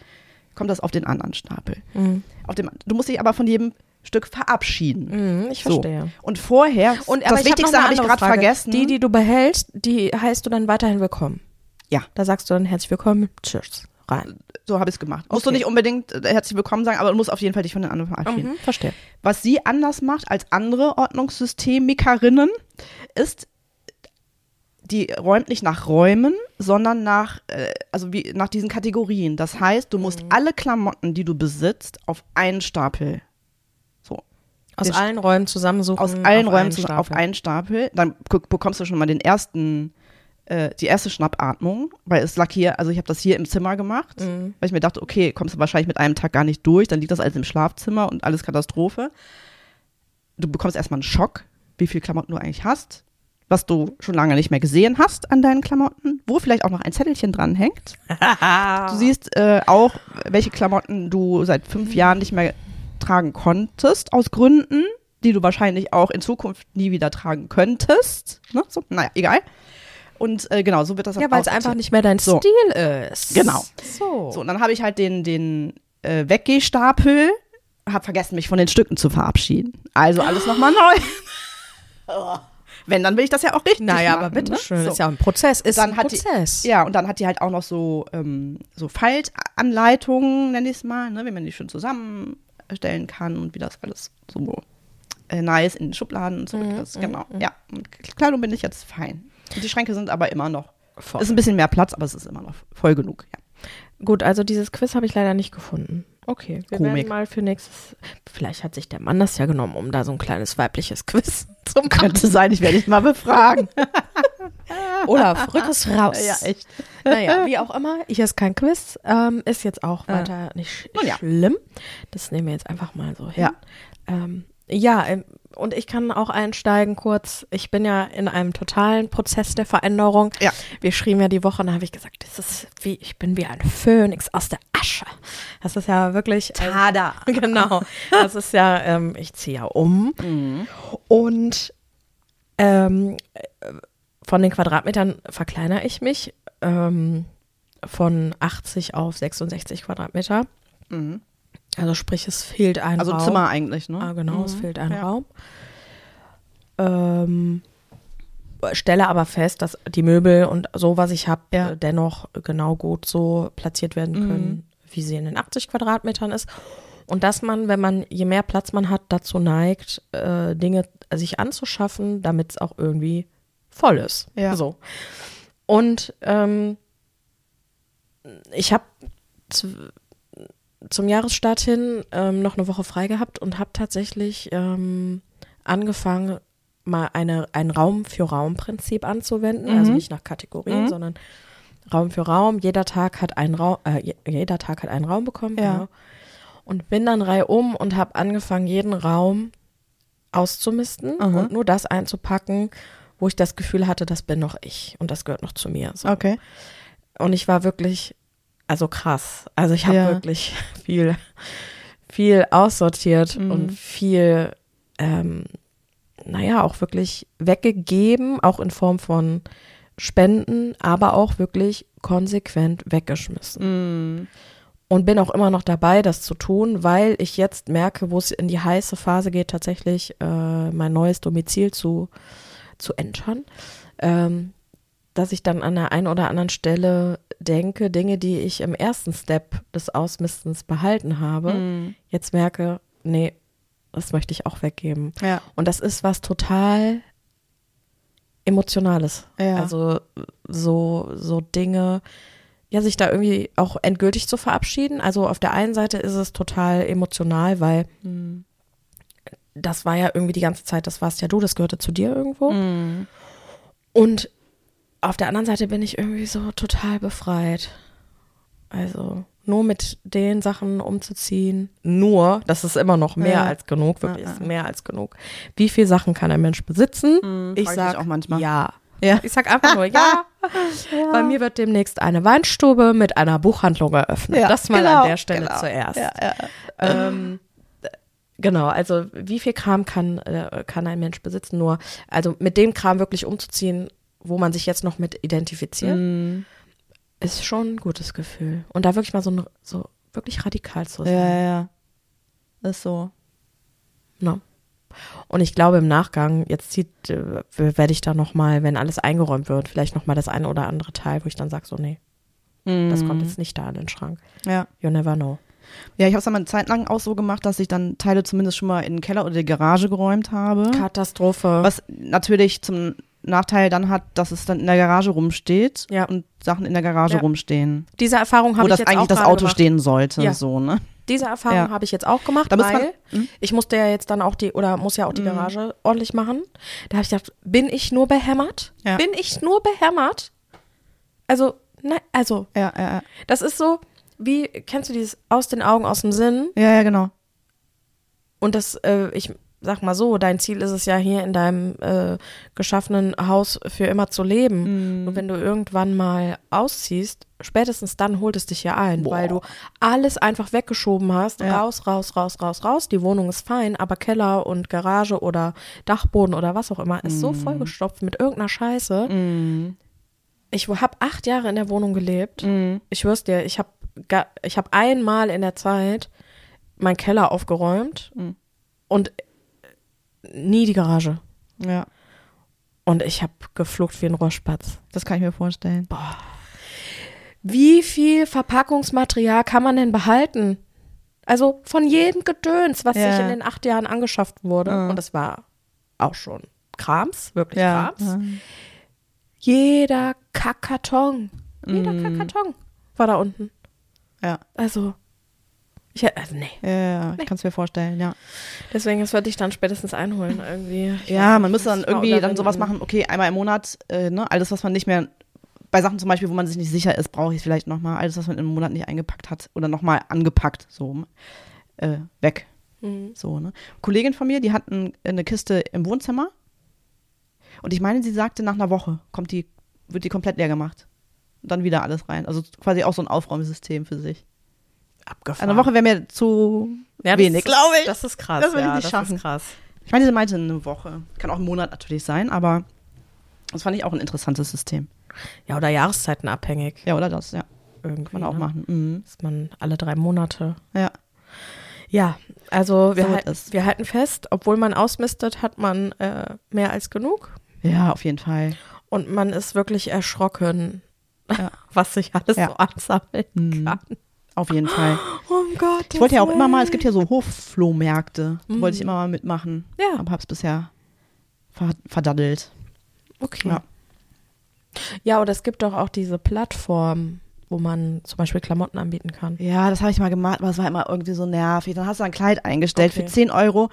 kommt das auf den anderen Stapel. Mhm. Auf dem, du musst dich aber von jedem Stück verabschieden. Mhm, ich So. verstehe. Und vorher, Und das Wichtigste habe ich gerade vergessen. Die, die du behältst, die heißt du dann weiterhin willkommen. Ja. Da sagst du dann herzlich willkommen. Tschüss. Rein. so habe ich es gemacht. Musst du Okay. nicht unbedingt äh, herzlich willkommen sagen, aber du musst auf jeden Fall dich von den anderen verabschieden. Mhm, verstehe. Was sie anders macht als andere Ordnungssystemikerinnen, ist, die räumt nicht nach Räumen, sondern nach, äh, also wie, nach diesen Kategorien. Das heißt, du musst alle Klamotten, die du besitzt, auf einen Stapel. Aus allen Räumen zusammensuchen. Aus allen auf Räumen einen zusammen auf einen Stapel. Dann bekommst du schon mal den ersten, äh, die erste Schnappatmung, weil es lag hier, also ich habe das hier im Zimmer gemacht, Mhm. weil ich mir dachte, okay, kommst du wahrscheinlich mit einem Tag gar nicht durch, dann liegt das alles im Schlafzimmer und alles Katastrophe. du bekommst erstmal einen Schock, wie viel Klamotten du eigentlich hast, was du schon lange nicht mehr gesehen hast an deinen Klamotten, wo vielleicht auch noch ein Zettelchen dran hängt. Du siehst äh, auch, welche Klamotten du seit fünf Jahren nicht mehr tragen konntest, aus Gründen, die du wahrscheinlich auch in Zukunft nie wieder tragen könntest. Ne? So, naja, egal. Und äh, genau, so wird das Ja, weil es einfach nicht mehr dein So. Stil ist. Genau. So. So, und dann habe ich halt den, den äh, Weggehstapel, habe vergessen, mich von den Stücken zu verabschieden. Also alles nochmal neu. Wenn, dann will ich das ja auch richtig Naja, machen. aber ne? So. ist ja ein Prozess, ist Dann ein hat Prozess. Ja, und dann hat die halt auch noch so, ähm, so Faltanleitungen, nenne ich es mal, ne, wie man die schön zusammenstellen kann und wie das alles so äh, nice in den Schubladen und so. Mhm, das, genau, ja. Und Kleidung bin ich jetzt fein. Und die Schränke sind aber immer noch, Voll. ist ein bisschen mehr Platz, aber es ist immer noch voll genug, ja. Gut, also dieses Quiz habe ich leider nicht gefunden. Okay, wir Komik. werden mal für nächstes. Vielleicht hat sich der Mann das ja genommen, um da so ein kleines weibliches Quiz zu machen. Könnte sein, ich werde dich mal befragen. Oder rück es raus. ja, echt. Naja, wie auch immer, hier ist kein Quiz, ähm, ist jetzt auch weiter nicht sch ja. schlimm. Das nehmen wir jetzt einfach mal so hin. Ja. Ähm, ja, ähm, und ich kann auch einsteigen kurz. Ich bin ja in einem totalen Prozess der Veränderung. Ja. Wir schrieben ja die Woche, und da habe ich gesagt, das ist wie, ich bin wie ein Phönix aus der Asche. Das ist ja wirklich. äh, Tada. genau. Das ist ja, ähm, ich ziehe ja um. Und ähm, äh, von den Quadratmetern verkleinere ich mich ähm, von 80 auf 66 Quadratmeter. Mhm. Also sprich, es fehlt ein Also Raum. Zimmer eigentlich, ne? Ah, genau, es Mhm. fehlt ein Ja. Raum. Ähm, stelle aber fest, dass die Möbel und so, was ich habe, Ja. äh, dennoch genau gut so platziert werden können, wie sie in den 80 Quadratmetern ist. Und dass man, wenn man, je mehr Platz man hat, dazu neigt, äh, Dinge sich anzuschaffen, damit es auch irgendwie voll ist. Ja. So. Und ähm, ich habe zum Jahresstart hin ähm, noch eine Woche frei gehabt und habe tatsächlich ähm, angefangen, mal eine, ein Raum für Raum-Prinzip anzuwenden. Also Mhm. nicht nach Kategorien, Mhm. sondern Raum für Raum. Jeder Tag hat einen Raum, äh, je- jeder Tag hat einen Raum bekommen. Ja. Genau. Und bin dann reihum und habe angefangen, jeden Raum auszumisten Aha. und nur das einzupacken, wo ich das Gefühl hatte, das bin noch ich und das gehört noch zu mir. So. Okay. Und ich war wirklich, also krass. Also ich habe Ja. wirklich viel, viel aussortiert Mhm. und viel, ähm, naja, auch wirklich weggegeben, auch in Form von Spenden, aber auch wirklich konsequent weggeschmissen. Mhm. Und bin auch immer noch dabei, das zu tun, weil ich jetzt merke, wo es in die heiße Phase geht, tatsächlich äh, mein neues Domizil zu, zu entern. Ähm, dass ich dann an der einen oder anderen Stelle denke, Dinge, die ich im ersten Step des Ausmistens behalten habe, Mhm. jetzt merke, nee, das möchte ich auch weggeben. Ja. Und das ist was total Emotionales. Ja. Also so, so Dinge, ja, sich da irgendwie auch endgültig zu verabschieden. Also auf der einen Seite ist es total emotional, weil Mhm. Das war ja irgendwie die ganze Zeit, das warst ja du, das gehörte zu dir irgendwo. Mhm. Und auf der anderen Seite bin ich irgendwie so total befreit. Also nur mit den Sachen umzuziehen, nur, das ist immer noch mehr Ja. als genug, wirklich Ja, ja. mehr als genug. Wie viel Sachen kann ein Mensch besitzen? Mhm, ich frag ich sag mich auch manchmal. ja. Ja. Ich sag einfach nur ja. Bei mir wird demnächst eine Weinstube mit einer Buchhandlung eröffnet. Ja, das mal genau, an der Stelle genau. zuerst. Ja, ja. Ähm, genau, also wie viel Kram kann, äh, kann ein Mensch besitzen? Nur, also mit dem Kram wirklich umzuziehen, wo man sich jetzt noch mit identifiziert, Mhm. ist schon ein gutes Gefühl. Und da wirklich mal so, so wirklich radikal zu sein. ja, ja. Ist so. Ne? Und ich glaube im Nachgang, jetzt zieht, äh, werde ich da nochmal, wenn alles eingeräumt wird, vielleicht nochmal das eine oder andere Teil, wo ich dann sage, so nee, das kommt jetzt nicht da in den Schrank. Ja. You never know. Ja, ich habe es dann mal eine Zeit lang auch so gemacht, dass ich dann Teile zumindest schon mal in den Keller oder die Garage geräumt habe. Katastrophe. Was natürlich zum Nachteil dann hat, dass es dann in der Garage rumsteht Ja. und Sachen in der Garage Ja. rumstehen. Diese Erfahrung Wo habe ich das jetzt eigentlich auch das gerade Auto gemacht. stehen sollte, Ja. so, ne? Diese Erfahrung Ja. habe ich jetzt auch gemacht, muss man- weil Hm? ich musste ja jetzt dann auch die, oder muss ja auch die Mhm. Garage ordentlich machen. Da habe ich gedacht, bin ich nur behämmert? Bin ich nur behämmert? Also, nein, also, Ja, ja, ja. das ist so, wie, kennst du dieses aus den Augen, aus dem Sinn? Ja, ja, genau. Und das, äh, ich sag mal so, dein Ziel ist es ja hier in deinem äh, geschaffenen Haus für immer zu leben. Mhm. Und wenn du irgendwann mal ausziehst, spätestens dann holt es dich ja ein, Boah. weil du alles einfach weggeschoben hast. Ja. Raus, raus, raus, raus, raus. Die Wohnung ist fein, aber Keller und Garage oder Dachboden oder was auch immer ist so vollgestopft mit irgendeiner Scheiße. Mhm. Ich habe acht Jahre in der Wohnung gelebt. Mhm. Ich schwör's dir, ich habe ich hab einmal in der Zeit meinen Keller aufgeräumt Mhm. und nie die Garage. Ja, Und ich habe geflucht wie ein Rohrspatz. das kann ich mir vorstellen. Wie viel Verpackungsmaterial kann man denn behalten? Also von jedem Gedöns, was Ja. sich in den acht Jahren angeschafft wurde. Ja. Und das war auch schon Krams, wirklich Ja. Krams. Jeder Kackkarton, jeder Mhm. Kackkarton war da unten. Ja. Also, ich, also nee. Ja, ja, ich kann es mir vorstellen, ja. Deswegen, das würde ich dann spätestens einholen irgendwie. Ich Ja, weiß man müsste dann irgendwie dann sowas machen, okay, einmal im Monat, äh, ne, alles, was man nicht mehr, bei Sachen zum Beispiel, wo man sich nicht sicher ist, brauche ich vielleicht nochmal, alles, was man im Monat nicht eingepackt hat oder nochmal angepackt, so, äh, weg, Mhm. so, ne. Kollegin von mir, die hat ein, eine Kiste im Wohnzimmer und ich meine, sie sagte, nach einer Woche kommt die, wird die komplett leer gemacht. Und dann wieder alles rein. Also quasi auch so ein Aufräumsystem für sich. Abgefahren. Eine Woche wäre mir zu ja, wenig, ist- glaube ich. Das ist krass. Das würde ich ja, nicht das schaffen. Ist krass. Ich meine, sie meinte eine Woche. Kann auch ein Monat natürlich sein, aber das fand ich auch ein interessantes System. Ja, oder Jahreszeiten abhängig. Ja, oder das, ja. Irgendwie. Kann man auch ne? machen. Mhm. Dass man alle drei Monate. Ja. Ja, also wir, So halten, ist wir halten fest, obwohl man ausmistet, hat man äh, mehr als genug. Ja, auf jeden Fall. Und man ist wirklich erschrocken, Ja. was sich alles Ja. so ansammeln Mhm. kann. Auf jeden Fall. Oh Gott. Ich wollte ja auch immer mal, es gibt ja so Hofflohmärkte. Mhm. wollte ich immer mal mitmachen. Ja. Aber hab's bisher ver verdaddelt. Okay. Ja. Ja, oder es gibt doch auch diese Plattform, wo man zum Beispiel Klamotten anbieten kann. Ja, das habe ich mal gemacht, aber es war immer irgendwie so nervig. Dann hast du ein Kleid eingestellt Okay. für 10 Euro.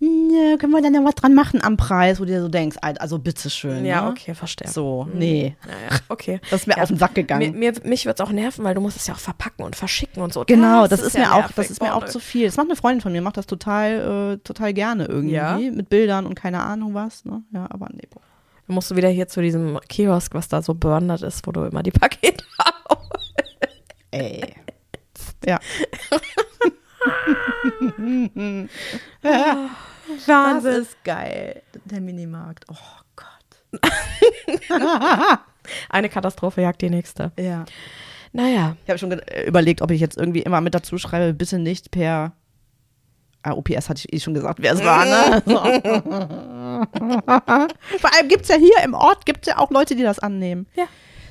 Ja, können wir dann ja was dran machen am Preis, wo du dir so denkst, also bitteschön. Ja, ne? okay, verstehe. So, Mhm. nee. Ja, ja, okay. Das ist mir Ja. auf den Sack Mir, gegangen. mir, mich wird es auch nerven, weil du musst es ja auch verpacken und verschicken und so. Genau, das, ist, ja mir auch, das ist mir auch zu viel. Das macht eine Freundin von mir, macht das total, äh, total gerne irgendwie. Mit Bildern und keine Ahnung was. Ne? Ja, aber nee. boah. Dann musst du wieder hier zu diesem Kiosk, was da so burnert ist, wo du immer die Pakete hast. Ey. Ja. Das ist geil. Der Minimarkt. Oh Gott. Eine Katastrophe jagt die nächste. Ja. Naja, Ich habe schon überlegt, ob ich jetzt irgendwie immer mit dazu schreibe, bitte nicht per ah, OPS hatte ich eh schon gesagt, wer es war, ne? Vor allem gibt es ja hier im Ort, gibt ja auch Leute, die das annehmen. Ja.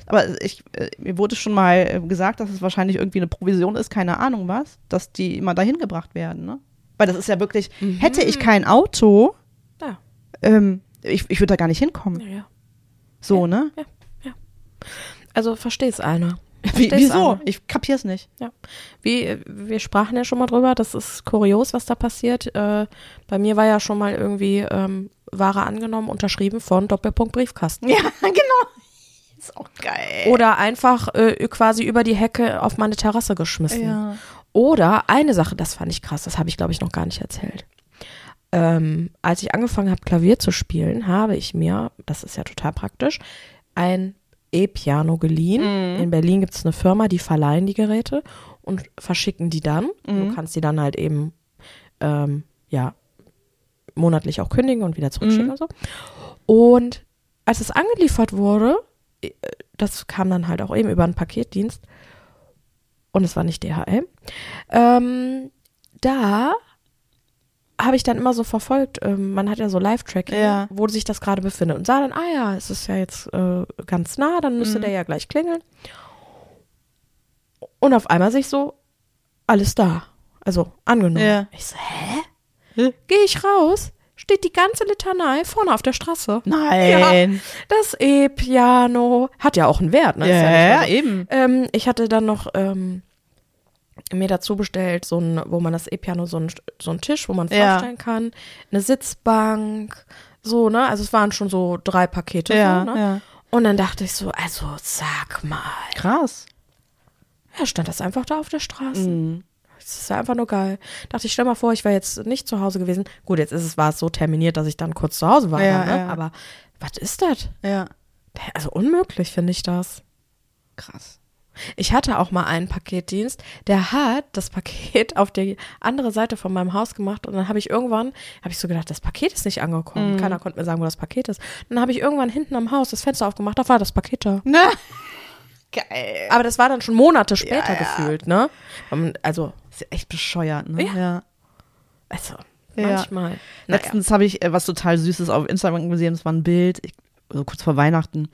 Aber ich, äh, mir wurde schon mal äh, gesagt, dass es wahrscheinlich irgendwie eine Provision ist, keine Ahnung was, dass die immer dahin gebracht werden, ne? Weil das ist ja wirklich, hätte ich kein Auto, ja, ähm, ich, ich würde da gar nicht hinkommen. ja, ja. So, ne? Also versteh's einer. Wie, wieso? einer. Ich kapier's nicht. Ja. Wie, wir sprachen ja schon mal drüber, das ist kurios, was da passiert. Äh, bei mir war ja schon mal irgendwie ähm, Ware angenommen, unterschrieben von Doppelpunkt Briefkasten. Ja, genau. Ist auch geil. Oder einfach äh, quasi über die Hecke auf meine Terrasse geschmissen. Ja. Oder eine Sache, das fand ich krass, das habe ich glaube ich noch gar nicht erzählt. Ähm, als ich angefangen habe, Klavier zu spielen, habe ich mir, das ist ja total praktisch, ein E-Piano geliehen. In Berlin gibt es eine Firma, die verleihen die Geräte und verschicken die dann. Du kannst die dann halt eben, ähm, ja, monatlich auch kündigen und wieder zurückschicken Mhm. und so. Und als es angeliefert wurde, das kam dann halt auch eben über einen Paketdienst, und es war nicht DHL. Ähm, da habe ich dann immer so verfolgt, ähm, man hat ja so Live-Tracking, Ja. wo sich das gerade befindet und sah dann, ah ja, es ist ja jetzt äh, ganz nah, dann müsste Mhm. der ja gleich klingeln. Und auf einmal sich so, alles da. Also angenommen. Ja. Ich so, hä? Gehe ich raus, steht die ganze Litanei vorne auf der Straße. Nein. Das E-Piano hat ja auch einen Wert, ne? Ist Ja, ja, eben. Ähm, ich hatte dann noch ähm, mir dazu bestellt, so ein, wo man das E-Piano, so ein, so ein Tisch, wo man Ja. draufstellen kann, eine Sitzbank, so, ne? Also es waren schon so drei Pakete. Ja, so, ne? ja. Und dann dachte ich so, also sag mal. Krass. Ja, stand das einfach da auf der Straße. Mhm. Es ist einfach nur geil. Dachte ich, stell mal vor, ich wäre jetzt nicht zu Hause gewesen. Gut, jetzt ist es, war es so terminiert, dass ich dann kurz zu Hause war. Ja, ne? ja. Aber was ist das? Ja. Also unmöglich finde ich das. Krass. Ich hatte auch mal einen Paketdienst, der hat das Paket auf die andere Seite von meinem Haus gemacht und dann habe ich irgendwann, habe ich so gedacht, das Paket ist nicht angekommen. Mhm. Keiner konnte mir sagen, wo das Paket ist. Dann habe ich irgendwann hinten am Haus das Fenster aufgemacht, da war das Paket da. Ne? Geil. Aber das war dann schon Monate später Ja, ja. gefühlt, ne? Also, Ist ja echt bescheuert, ne? Ja. ja. also Ja. manchmal. Letztens habe ich äh, was total Süßes auf Instagram gesehen. Das war ein Bild, ich, so kurz vor Weihnachten.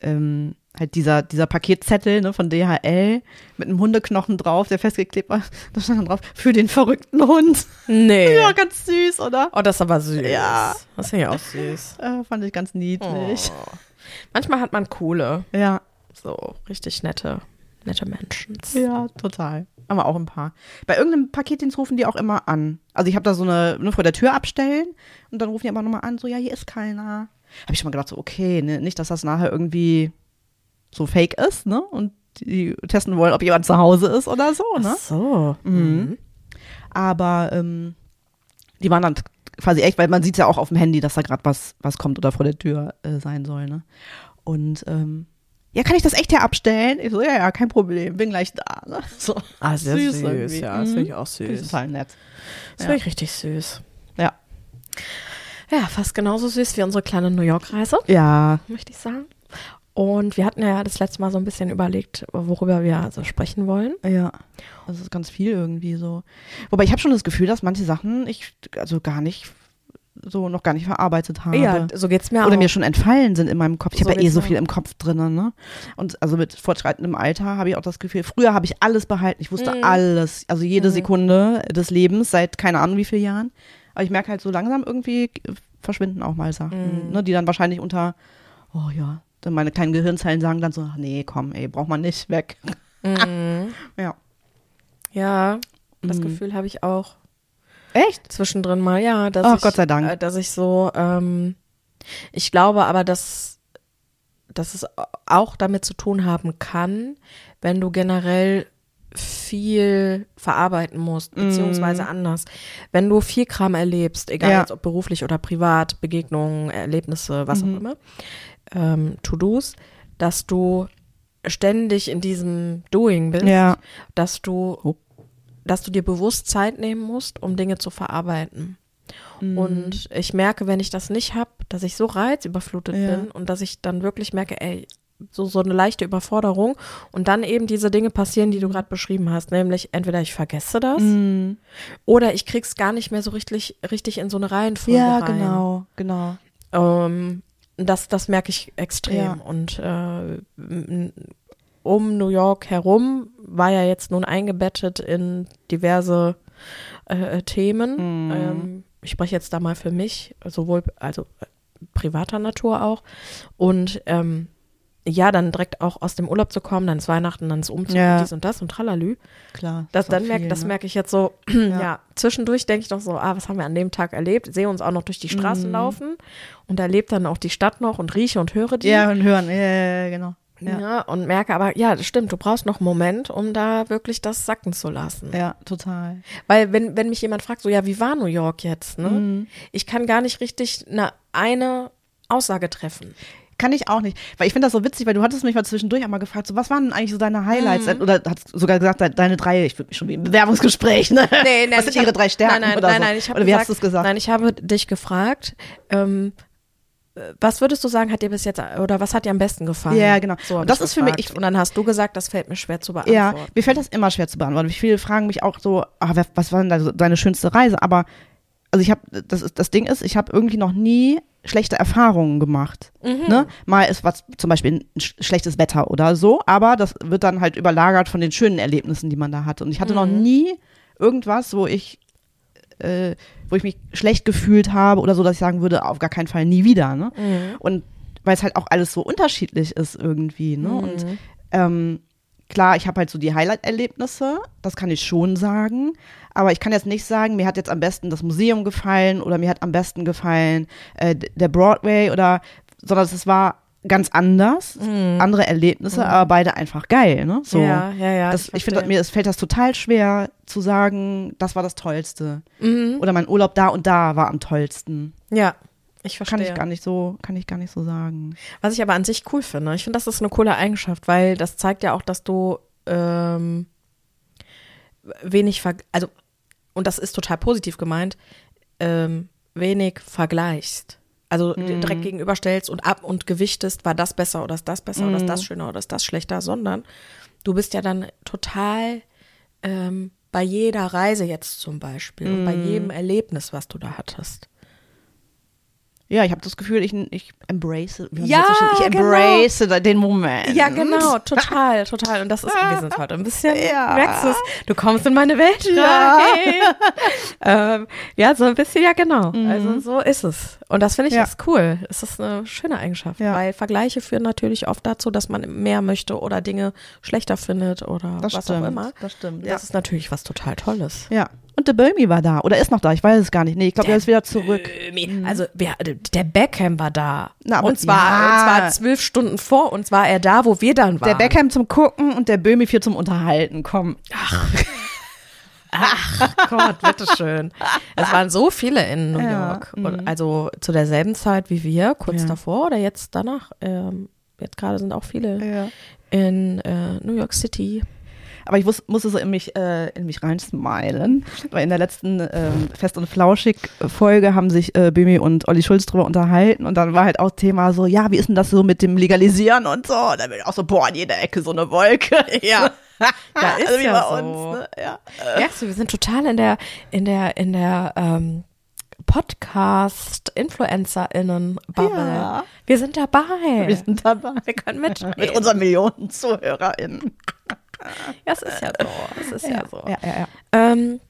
Ähm, halt dieser, dieser Paketzettel ne, von DHL mit einem Hundeknochen drauf, der festgeklebt war. Da stand dann drauf, für den verrückten Hund. Nee. Ja, ganz süß, oder? Oh, das ist aber süß. Ja. Das finde ich auch süß. Äh, fand ich ganz niedlich. Oh. Manchmal hat man coole, Ja, so richtig nette, nette Menschen. ja, total. Haben wir auch ein paar. Bei irgendeinem Paketdienst rufen die auch immer an. Also ich habe da so eine, ne, vor der Tür abstellen und dann rufen die aber nochmal an, so, ja, hier ist keiner. Habe ich schon mal gedacht, so, okay, ne, nicht, dass das nachher irgendwie so fake ist, ne? Und die testen wollen, ob jemand zu Hause ist oder so, ne? Ach so. Mhm. Aber ähm, die waren dann quasi echt, weil man sieht ja auch auf dem Handy, dass da gerade was, was kommt oder vor der Tür äh, sein soll, ne? Und ähm, ja, kann ich das echt hier abstellen? Ich so, ja, ja, kein Problem, bin gleich da. Ne? So. Ah, sehr süß. irgendwie. ja, das Mhm. finde ich auch ich süß. total nett. Das Ja. finde ich richtig süß. Ja. Ja, fast genauso süß wie unsere kleine New York-Reise, Ja, möchte ich sagen. Und wir hatten ja das letzte Mal so ein bisschen überlegt, worüber wir also sprechen wollen. ja. Das ist ganz viel irgendwie so. Wobei ich habe schon das Gefühl, dass manche Sachen ich also gar nicht so noch gar nicht verarbeitet habe. Ja, so geht's mir oder auch. mir schon entfallen sind in meinem Kopf. Ich So habe ja eh so viel im Kopf drinnen, ne? Und also mit fortschreitendem Alter habe ich auch das Gefühl, früher habe ich alles behalten. Ich wusste Mhm. alles, also jede Mhm. Sekunde des Lebens seit keine Ahnung wie vielen Jahren. Aber ich merke halt so langsam irgendwie verschwinden auch mal Sachen, Mhm. ne? Die dann wahrscheinlich unter, oh ja, dann meine kleinen Gehirnzellen sagen dann so, ach nee, komm, ey, braucht man nicht weg. Mhm. Ja. Ja, das Mhm. Gefühl habe ich auch Echt? zwischendrin mal, ja, dass Ach, ich, Gott sei Dank. Äh, dass ich so, ähm, ich glaube aber, dass, dass es auch damit zu tun haben kann, wenn du generell viel verarbeiten musst, beziehungsweise anders. Wenn du viel Kram erlebst, egal Ja. jetzt ob beruflich oder privat, Begegnungen, Erlebnisse, was Mhm. auch immer, ähm, To-Dos, dass du ständig in diesem Doing bist, Ja. dass du, Oh. Dass du dir bewusst Zeit nehmen musst, um Dinge zu verarbeiten. Mhm. Und ich merke, wenn ich das nicht habe, dass ich so reizüberflutet Ja. bin und dass ich dann wirklich merke, ey, so, so eine leichte Überforderung und dann eben diese Dinge passieren, die du gerade beschrieben hast, nämlich entweder ich vergesse das Mhm. oder ich krieg's gar nicht mehr so richtig, richtig in so eine Reihenfolge Ja, rein. genau, genau. Ähm, das, das merke ich extrem. Ja. Und äh, um New York herum war ja jetzt nun eingebettet in diverse äh, Themen. Mhm. Ähm, ich spreche jetzt da mal für mich, sowohl also äh, privater Natur auch. Und ähm, ja, dann direkt auch aus dem Urlaub zu kommen, dann ist Weihnachten, dann ist Umzug Ja. und dies und das und tralalü. Klar. Das, auch dann merk, das ne? merke ich jetzt so, ja. zwischendurch denke ich noch so, ah, was haben wir an dem Tag erlebt? Sehe uns auch noch durch die Straßen Mhm. laufen und erlebe dann auch die Stadt noch und rieche und höre die. Ja, und hören, ja, ja, ja, genau. Ja. Ja. und merke aber, ja, das stimmt, du brauchst noch einen Moment, um da wirklich das sacken zu lassen. Ja, total. Weil wenn, wenn mich jemand fragt, so, ja, wie war New York jetzt, ne? Mhm. Ich kann gar nicht richtig eine, eine Aussage treffen. Kann ich auch nicht. Weil ich finde das so witzig, weil du hattest mich mal zwischendurch auch mal gefragt, so, was waren denn eigentlich so deine Highlights? Mhm. Oder hast sogar gesagt, de- deine drei, ich würde mich schon wie im Bewerbungsgespräch, ne? Nee, nein, was sind ich hab- ihre drei Stärken Nein, nein, oder nein, so? nein, ich habe Oder wie gesagt, hast du es gesagt? Nein, ich habe dich gefragt, ähm, was würdest du sagen, hat dir bis jetzt, oder was hat dir am besten gefallen? Ja, genau. So Und das ist für mich- gefragt. ich- und dann hast du gesagt, das fällt mir schwer zu beantworten. Ja, mir fällt das immer schwer zu beantworten. Viele fragen mich auch so, wer- was war denn deine, deine schönste Reise? Aber also ich habe, das, ist- das Ding ist, ich habe irgendwie noch nie schlechte Erfahrungen gemacht. Mhm. Ne? Mal ist was zum Beispiel ein sch schlechtes Wetter oder so, aber das wird dann halt überlagert von den schönen Erlebnissen, die man da hatte. Und ich hatte noch Mhm. nie irgendwas, wo ich äh, wo ich mich schlecht gefühlt habe oder so, dass ich sagen würde, auf gar keinen Fall nie wieder. Ne? Mhm. Und weil es halt auch alles so unterschiedlich ist irgendwie. Ne? Und Mhm. ähm, klar, ich habe halt so die Highlight-Erlebnisse, das kann ich schon sagen. Aber ich kann jetzt nicht sagen, mir hat jetzt am besten das Museum gefallen oder mir hat am besten gefallen äh, der Broadway oder, sondern es war ganz anders, andere Erlebnisse, aber beide einfach geil, ne? So. Mhm. Ja, ja, ja, Das, ich ich finde, mir es fällt das total schwer zu sagen, das war das Tollste. Mhm. Oder mein Urlaub da und da war am tollsten. Ja, ich verstehe. Kann ich gar nicht so, kann ich gar nicht so sagen. Was ich aber an sich cool finde. Ich finde, das ist eine coole Eigenschaft, weil das zeigt ja auch, dass du ähm, wenig, also, und das ist total positiv gemeint, ähm, wenig vergleichst. Also dir direkt gegenüberstellst und ab und gewichtest, war das besser oder ist das besser oder ist das schöner oder ist das schlechter, sondern du bist ja dann total ähm, bei jeder Reise jetzt zum Beispiel und bei jedem Erlebnis, was du da hattest. Ja, ich habe das Gefühl, ich, ich embrace, Ja, so schön- ich genau. embrace den Moment. Ja, genau, total, total. Und das ist, wir sind heute ein bisschen, Ja. merkst du es? Du kommst in meine Welt Ja. ähm, ja, so ein bisschen, ja, genau. Also so ist es. Und das finde ich Mhm. Ja. ist cool. Es ist eine schöne Eigenschaft, Ja. weil Vergleiche führen natürlich oft dazu, dass man mehr möchte oder Dinge schlechter findet oder Das was stimmt, auch immer. das stimmt, Das ist natürlich was total Tolles. Ja. Und der Böhmi war da. Oder ist noch da. Ich weiß es gar nicht. Nee, ich glaube, er ist wieder zurück. Böhmi. Also wer, der Beckham war da. Na, und, zwar, ja. und zwar zwölf Stunden vor uns war er da, wo wir dann waren. Der Beckham zum Gucken und der Böhmi für zum Unterhalten. Komm. Ach Gott, bitteschön. Es waren so viele in New Ja, York. Und also zu derselben Zeit wie wir, kurz davor oder jetzt danach. Ähm, jetzt gerade sind auch viele Ja. in äh, New York City. Aber ich musste so in mich, äh, in mich reinsmilen, weil in der letzten ähm, Fest- und Flauschig-Folge haben sich äh, Böhmi und Olli Schulz drüber unterhalten und dann war halt auch Thema so, ja, wie ist denn das so mit dem Legalisieren und so? Und dann bin ich auch so, boah, an jeder Ecke so eine Wolke. Ja. Da ist also wie ja bei so. uns, ne? Ja. Merkst du, wir sind total in der, in der, in der ähm, Podcast-InfluencerInnen-Bubble. Ja. Wir sind dabei. Wir sind dabei. Wir können mitreden. Mit unseren Millionen ZuhörerInnen. Ja, es ist ja so. Es ist ja, so. Ja, ja, ja. Ähm,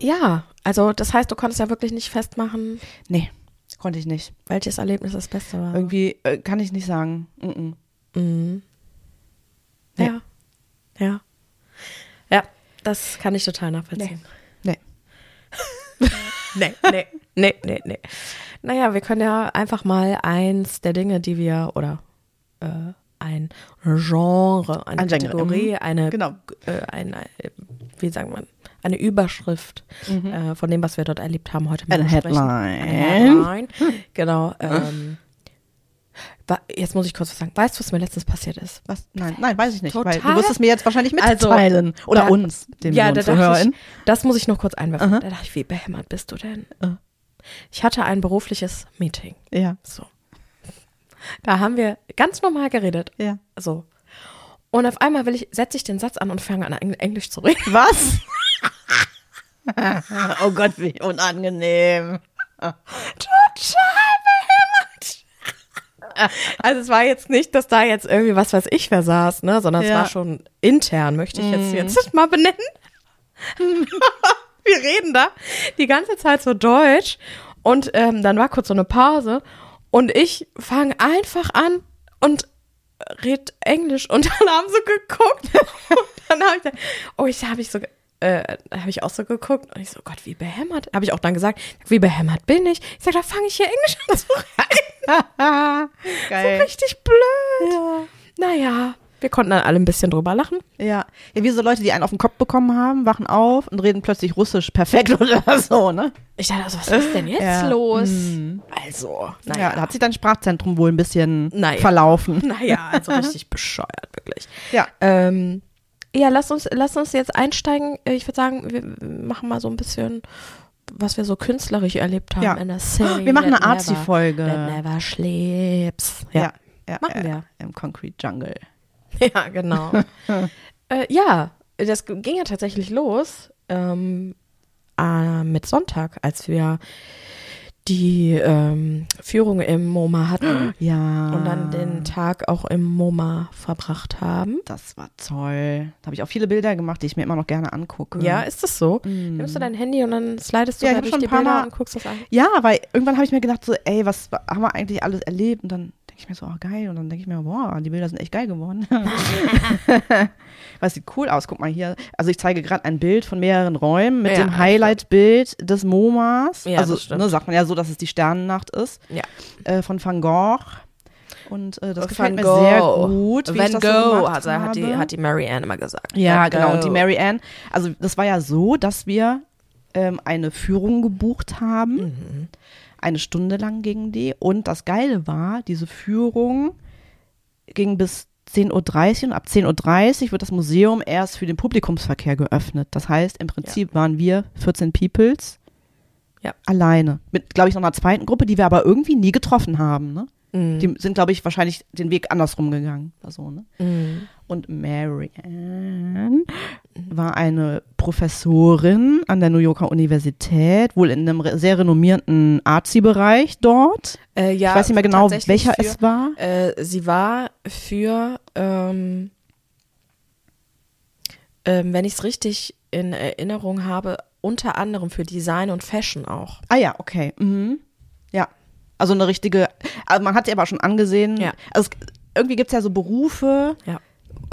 ja, also das heißt, du konntest ja wirklich nicht festmachen, Nee, konnte ich nicht. welches Erlebnis das Beste war. Irgendwie äh, kann ich nicht sagen. Mm -mm. Mhm. Nee. Ja. Ja. Ja, das kann ich total nachvollziehen. Nee. Nee, nee, nee, nee, nee. Naja, wir können ja einfach mal eins der Dinge, die wir, oder äh, ein Genre, eine Ein Kategorie, mhm. eine, Genau. äh, eine, äh, wie sagt man, eine Überschrift äh, von dem, was wir dort erlebt haben, heute Eine. Headline. Eine Headline. Genau. Ähm, wa- jetzt muss ich kurz was sagen. Weißt du, was mir letztens passiert ist? Was? Nein, nein, weiß ich nicht. Weil du Total. wirst es mir jetzt wahrscheinlich Also, mitteilen. Oder da- uns, den ja, da Millionen dachte ich, ZuhörerInnen. das muss ich noch kurz einwerfen. Da dachte ich, wie behämmert bist du denn? Äh. Ich hatte ein berufliches Meeting. Ja, So. Da haben wir ganz normal geredet. ja. So. Und auf einmal will ich, setze ich den Satz an und fange an, Eng- Englisch zu reden. Was? oh Gott, wie unangenehm. Total. Also es war jetzt nicht, dass da jetzt irgendwie was weiß ich wer saß, ne, sondern es Ja. war schon intern, möchte ich jetzt, jetzt mal benennen. Wir reden da die ganze Zeit so Deutsch und ähm, dann war kurz so eine Pause und ich fange einfach an und red Englisch und dann haben sie geguckt und dann habe ich gesagt, oh, ich habe ich so äh, habe ich auch so geguckt und ich so, Gott, wie behämmert. Habe ich auch dann gesagt, wie behämmert bin ich? Ich sage, da fange ich hier Englisch an zu reden. Geil. So richtig blöd. Naja, wir konnten dann alle ein bisschen drüber lachen. Ja. ja, wie so Leute, die einen auf den Kopf bekommen haben, wachen auf und reden plötzlich Russisch perfekt oder so, ne? Ich dachte, also, was ist denn jetzt Ja. los? Also, Ja, naja. da hat sich dein Sprachzentrum wohl ein bisschen Naja. verlaufen. naja, also richtig bescheuert, wirklich. Ja. Ähm, ja, lass uns, lass uns jetzt einsteigen. Ich würde sagen, wir machen mal so ein bisschen, was wir so künstlerisch erlebt haben Ja. in der City. Wir machen eine never- Arzi-Folge. that Never sleeps. Ja, ja, Machen ja, wir. Im Concrete Jungle. ja genau. äh, ja, das ging ja tatsächlich los ähm, äh, mit Sonntag, als wir die ähm, Führung im MoMA hatten Ja. und dann den Tag auch im MoMA verbracht haben. Das war toll. Da habe ich auch viele Bilder gemacht, die ich mir immer noch gerne angucke. Ja, ist das so? Nimmst du dein Handy und dann slidest du Ja, da durch schon die ein paar Bilder Mal- und guckst das an? Ja, weil irgendwann habe ich mir gedacht, so, ey, was haben wir eigentlich alles erlebt? Und dann denke ich mir so, oh geil. Und dann denke ich mir, boah, die Bilder sind echt geil geworden. Was sieht cool aus. Guck mal hier. Also ich zeige gerade ein Bild von mehreren Räumen mit Ja, dem Highlight-Bild des MoMAs. Ja, also ne, sagt man ja so, dass es die Sternennacht ist. Ja. Äh, von Van Gogh. Und äh, das Van gefällt mir Gogh. sehr gut, wie Van ich das Gogh, so gemacht hat, die, hat die Mary Ann immer gesagt. Ja, Van genau. Und die. Mary Ann, also das war ja so, dass wir ähm, eine Führung gebucht haben. Mhm. Eine Stunde lang ging die. Und das Geile war, diese Führung ging bis 10.30 Uhr und ab 10.30 Uhr wird das Museum erst für den Publikumsverkehr geöffnet. Das heißt, im Prinzip waren wir 14 Peoples Ja. alleine. Mit, glaube ich, noch einer zweiten Gruppe, die wir aber irgendwie nie getroffen haben. Ne? Mhm. Die sind, glaube ich, wahrscheinlich den Weg andersrum gegangen. So, ne? Mhm. Und Mary Ann war eine Professorin an der New Yorker Universität, wohl in einem sehr renommierten Arzi-Bereich dort. Äh, ja, ich weiß nicht mehr genau, welcher für, es war. Äh, sie war für, ähm, ähm, wenn ich es richtig in Erinnerung habe, unter anderem für Design und Fashion auch. Ah ja, okay. Mhm. Also eine richtige, also man hat sie aber schon angesehen. Ja. Also es, irgendwie gibt es ja so Berufe, Ja.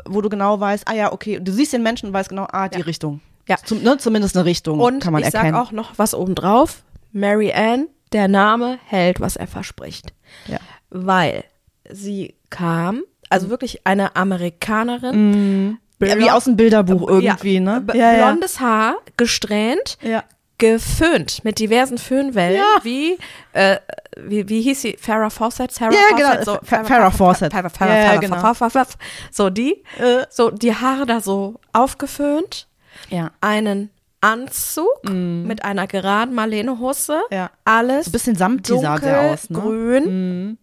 wo du genau weißt, ah ja, okay, du siehst den Menschen und weißt genau, ah, die Ja. Richtung. Ja. Zum, ne, zumindest eine Richtung Und kann man ich erkennen. sag auch noch was obendrauf. Mary Ann, der Name hält, was er verspricht. Ja. Weil sie kam, also wirklich eine Amerikanerin. ja, wie aus dem Bilderbuch irgendwie, ja, ne? Ja. Blondes Haar, gesträhnt, Ja. Geföhnt mit diversen Föhnwellen, Ja. wie, äh, wie, wie hieß sie? Farrah Fawcett? Sarah Ja, Fawcett? genau, So, Fa- Farrah Fawcett. Farrah, Farrah, Ja, ja, Farrah, genau. Farrah, Farrah, Farrah. So die, Äh. so die Haare da so aufgeföhnt, Ja. einen Anzug mit einer geraden Marlene-Hose, Mm. Ja. alles ein bisschen samtig sah der aus, ne? grün, Mhm.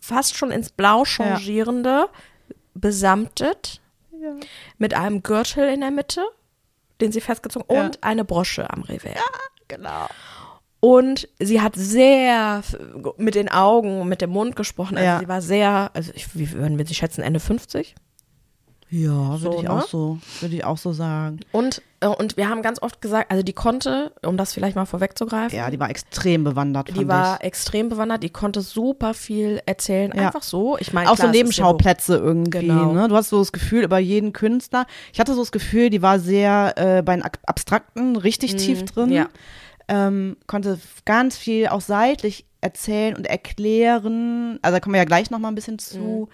fast schon ins Blau changierende, besamtet, Ja. mit einem Gürtel in der Mitte, den sie festgezogen Ja. und eine Brosche am Revers. Genau. Und sie hat sehr mit den Augen und mit dem Mund gesprochen. Also Ja. sie war sehr, also ich, wie würden wir sie schätzen, Ende 50? Ja, So, würde ich ne? auch so, würde ich auch so sagen. Und, äh, und wir haben ganz oft gesagt, also die konnte, um das vielleicht mal vorwegzugreifen, Ja, die war extrem bewandert, die war ich. extrem bewandert, die konnte super viel erzählen, Ja. einfach so. Ich meine, Auch klar, so Nebenschauplätze irgendwie, Genau. ne? Du hast so das Gefühl über jeden Künstler. Ich hatte so das Gefühl, die war sehr äh, bei den Ak- Abstrakten richtig tief drin. Mhm. ja. Ähm, konnte ganz viel auch seitlich erzählen und erklären. Also da kommen wir ja gleich noch mal ein bisschen zu, Mhm.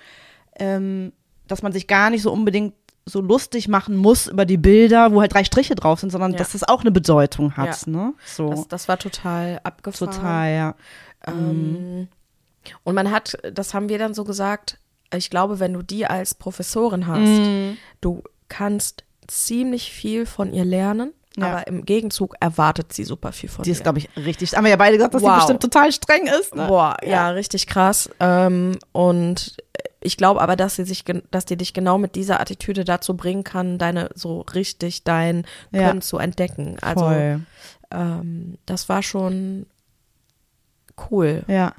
ähm, dass man sich gar nicht so unbedingt so lustig machen muss über die Bilder, wo halt drei Striche drauf sind, sondern Ja. dass das auch eine Bedeutung hat, Ja. ne? So. Das, das war total abgefahren. Total, ja. Ähm, und man hat, das haben wir dann so gesagt, ich glaube, wenn du die als Professorin hast, Mhm. du kannst ziemlich viel von ihr lernen, Ja. aber im Gegenzug erwartet sie super viel von Die dir. ist, glaube ich, richtig. Haben wir ja beide gesagt, dass Wow. die bestimmt total streng ist. Ne? Boah, ja, richtig krass. Ähm, und ich glaube aber, dass sie sich, dass die dich genau mit dieser Attitüde dazu bringen kann, deine so richtig dein Ja. Können zu entdecken. Also ähm, das war schon cool. Ja.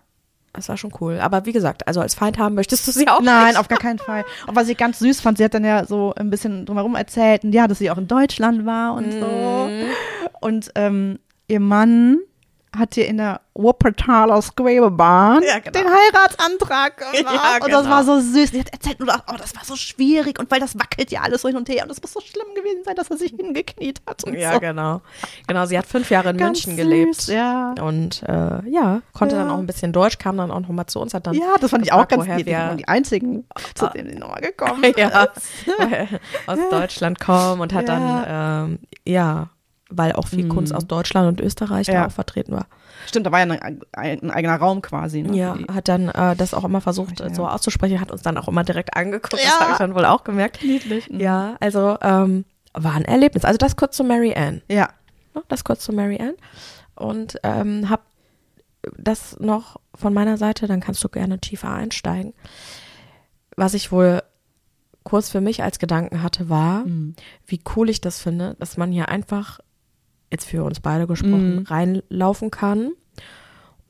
Das war schon cool. Aber wie gesagt, also als Feind haben möchtest du sie auch Nein, nicht. auf gar keinen Fall. Und was ich ganz süß fand, sie hat dann ja so ein bisschen drumherum erzählt, und ja, dass sie auch in Deutschland war und so. Mhm. Und ähm, ihr Mann hat hier in der Wuppertaler Schwebebahn Ja, genau. den Heiratsantrag gemacht. Ja, Und das genau. war so süß. Sie hat erzählt, nur, oh, das war so schwierig und weil das wackelt ja alles so hin und her und das muss so schlimm gewesen sein, dass er sich hingekniet hat Ja, so. genau. Genau, sie hat fünf Jahre in Ganz München süß, gelebt. Ja. Und äh, ja, konnte Ja. dann auch ein bisschen Deutsch, kam dann auch noch mal zu uns, hat dann Ja, das fand ich auch ganz lieb. Wir die einzigen, zu denen die nochmal gekommen ja, aus Deutschland kommen und hat dann, ähm, ja, weil auch viel Kunst aus Deutschland und Österreich da Ja. auch vertreten war. Stimmt, da war ja ein, ein, eigener Raum quasi. Ne? Ja, hat dann äh, das auch immer versucht Ja. so auszusprechen, hat uns dann auch immer direkt angeguckt, das Ja. habe ich dann wohl auch gemerkt. Niedlich. mhm. Ja, also ähm, war ein Erlebnis. Also das kurz zu Mary Ann. Ja. Ne, Das kurz zu Mary Ann. Und ähm, hab das noch von meiner Seite, dann kannst du gerne tiefer einsteigen. Was ich wohl kurz für mich als Gedanken hatte, war, Mhm. wie cool ich das finde, dass man hier einfach, jetzt für uns beide gesprochen, Mhm. reinlaufen kann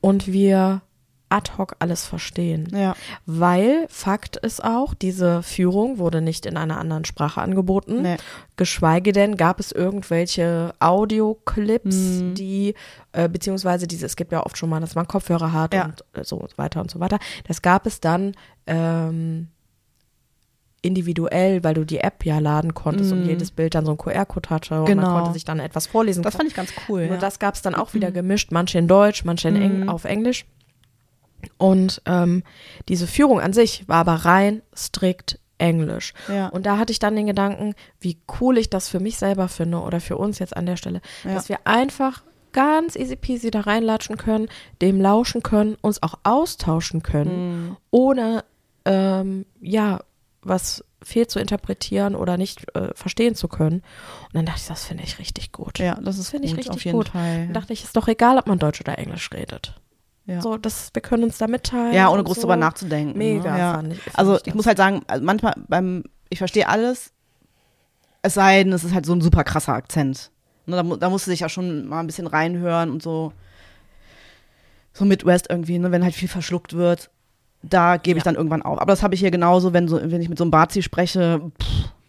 und wir ad hoc alles verstehen. Ja. Weil Fakt ist auch, diese Führung wurde nicht in einer anderen Sprache angeboten. Nee. Geschweige denn gab es irgendwelche Audioclips, Mhm. die, äh, beziehungsweise diese, es gibt ja oft schon mal, dass man Kopfhörer hat Ja. und äh, so weiter und so weiter. Das gab es dann ähm, individuell, weil du die App ja laden konntest und Mhm. jedes Bild dann so einen QR-Code hatte und Genau. man konnte sich dann etwas vorlesen. Das fand ich ganz cool. Nur ja. das gab es dann auch wieder gemischt, manche in Deutsch, manche in Eng Mhm. auf Englisch. Und ähm, diese Führung an sich war aber rein strikt Englisch. Ja. Und da hatte ich dann den Gedanken, wie cool ich das für mich selber finde oder für uns jetzt an der Stelle, Ja. dass wir einfach ganz easy peasy da reinlatschen können, dem lauschen können, uns auch austauschen können, Mhm. ohne ähm, ja was fehl zu interpretieren oder nicht äh, verstehen zu können. Und dann dachte ich, das finde ich richtig gut. Ja, das ist Finde ich richtig auf jeden gut. Fall. Dann dachte ich, ist doch egal, ob man Deutsch oder Englisch redet. Ja. So, das, wir können uns da mitteilen. Ja, ohne groß so. drüber nachzudenken. Mega ne? ja. fand ich. fand Also ich das. muss halt sagen, also manchmal beim, ich verstehe alles, es sei denn, es ist halt so ein super krasser Akzent. Ne, da, da musst du dich ja schon mal ein bisschen reinhören und so, so Midwest irgendwie, ne, wenn halt viel verschluckt wird, da gebe ich Ja. dann irgendwann auf. Aber das habe ich hier genauso, wenn, so, wenn ich mit so einem Bazi spreche,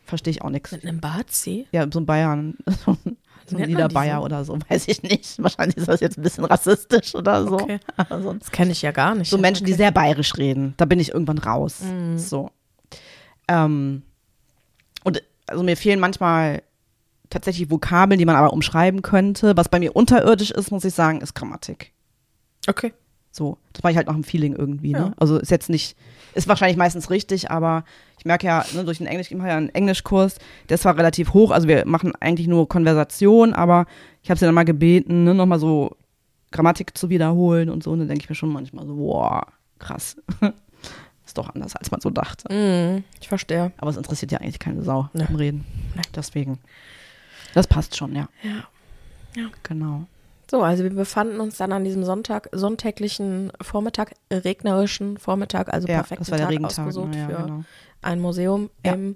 verstehe ich auch nichts. Mit einem Bazi? Ja, so ein Bayern, so ein, die Niederbayer oder so, weiß ich nicht. Wahrscheinlich ist das jetzt ein bisschen rassistisch oder so. Okay. Aber sonst Das kenne ich ja gar nicht. so Menschen, die okay. sehr bayerisch reden, da bin ich irgendwann raus. Mhm. So. Ähm, und also mir fehlen manchmal tatsächlich Vokabeln, die man aber umschreiben könnte. Was bei mir unterirdisch ist, muss ich sagen, ist Grammatik. Okay. So, das mache ich halt nach dem Feeling irgendwie. Ja. Ne? Also ist jetzt nicht, ist wahrscheinlich meistens richtig, aber ich merke ja, ne, durch den Englisch, ich mache ja einen Englischkurs, der ist zwar relativ hoch, also wir machen eigentlich nur Konversation, aber ich habe sie dann mal gebeten, ne, nochmal so Grammatik zu wiederholen und so. Und dann denke ich mir schon manchmal so, boah, krass. ist doch anders, als man so dachte. Mhm, ich verstehe. Aber es interessiert ja eigentlich keine Sau Nee. im Reden. Nee. Deswegen. Das passt schon, ja. Ja. Ja. Genau. So, also wir befanden uns dann an diesem Sonntag, sonntäglichen Vormittag, regnerischen Vormittag, also Ja, perfekten das war der Tag Regentag. ausgesucht? Ja, für genau. ein Museum Ja. im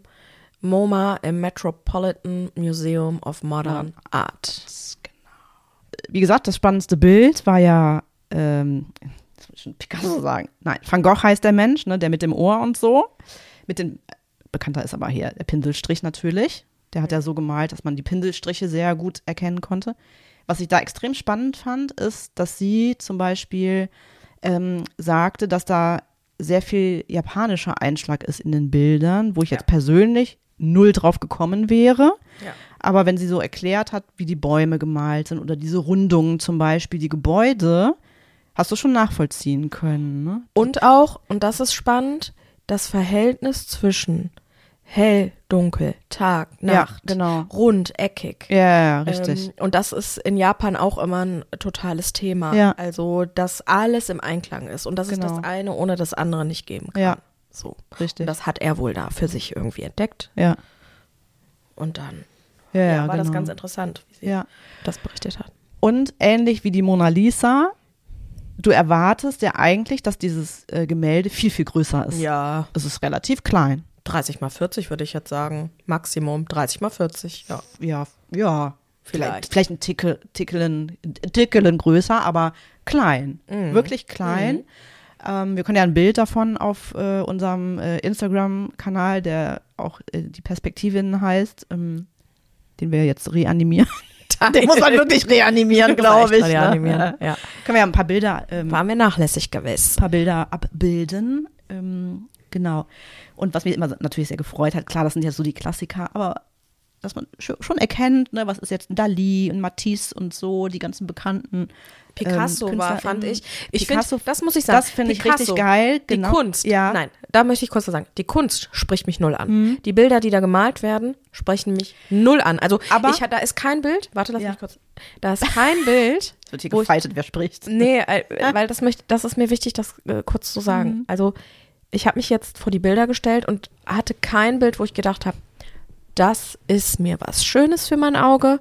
MoMA, im Metropolitan Museum of Modern Art. Wie gesagt, das spannendste Bild war ja, ähm, das ich schon Picasso sagen. Nein, Van Gogh heißt der Mensch, ne, der mit dem Ohr und so. Mit dem, bekannter ist aber hier der Pinselstrich natürlich. Der hat ja so gemalt, dass man die Pinselstriche sehr gut erkennen konnte. Was ich da extrem spannend fand, ist, dass sie zum Beispiel ähm, sagte, dass da sehr viel japanischer Einschlag ist in den Bildern, wo ich Ja. jetzt persönlich null drauf gekommen wäre. Ja. Aber wenn sie so erklärt hat, wie die Bäume gemalt sind oder diese Rundungen zum Beispiel, die Gebäude, hast du schon nachvollziehen können. Ne? Und auch, und das ist spannend, das Verhältnis zwischen hell, dunkel, Tag, Nacht, Ja, genau. rund, eckig. Ja, ja, richtig. Ähm, und das ist in Japan auch immer ein totales Thema. Ja. Also, dass alles im Einklang ist und dass es Genau. das eine ohne das andere nicht geben kann. Ja. So. richtig. Und das hat er wohl da für sich irgendwie entdeckt. ja. Und dann Ja, ja, ja, war genau. das ganz interessant, wie sie Ja. das berichtet hat. Und ähnlich wie die Mona Lisa, du erwartest ja eigentlich, dass dieses äh, Gemälde viel, viel größer ist. Ja, Es ist relativ klein. 30 mal 40 würde ich jetzt sagen. Maximum 30 mal 40. Ja. Ja, ja. Vielleicht, Vielleicht. ein Tickel, Tickelen, Tickelen größer, aber klein. Mhm. Wirklich klein. Ähm, wir können ja ein Bild davon auf äh, unserem äh, Instagram-Kanal, der auch äh, die Perspektivin heißt, ähm, den wir jetzt reanimieren. Den muss man wirklich reanimieren, glaube ich. Ne? Reanimieren. Ja. Können wir ja ein paar Bilder, ähm, Waren wir nachlässig gewesen. paar Bilder abbilden. Ähm, genau. Und was mich immer natürlich sehr gefreut hat, klar, das sind ja so die Klassiker, aber dass man sch- schon erkennt, ne, was ist jetzt Dali und Matisse und so, die ganzen bekannten. Picasso ähm, war, fand ich. Ich finde, das muss ich sagen. das finde ich richtig geil. Genau. Die Kunst, Ja. nein, da möchte ich kurz was sagen. Die Kunst spricht mich null an. Mhm. Die Bilder, die da gemalt werden, sprechen mich null an. Also, Aber- ich, da ist kein Bild, warte, lass Ja. mich kurz. Da ist kein Bild. Es wird hier ich- gefeitet, wer spricht. Nee, äh, weil das möchte, das ist mir wichtig, das äh, kurz zu sagen. Mhm. Also, ich habe mich jetzt vor die Bilder gestellt und hatte kein Bild, wo ich gedacht habe, das ist mir was Schönes für mein Auge.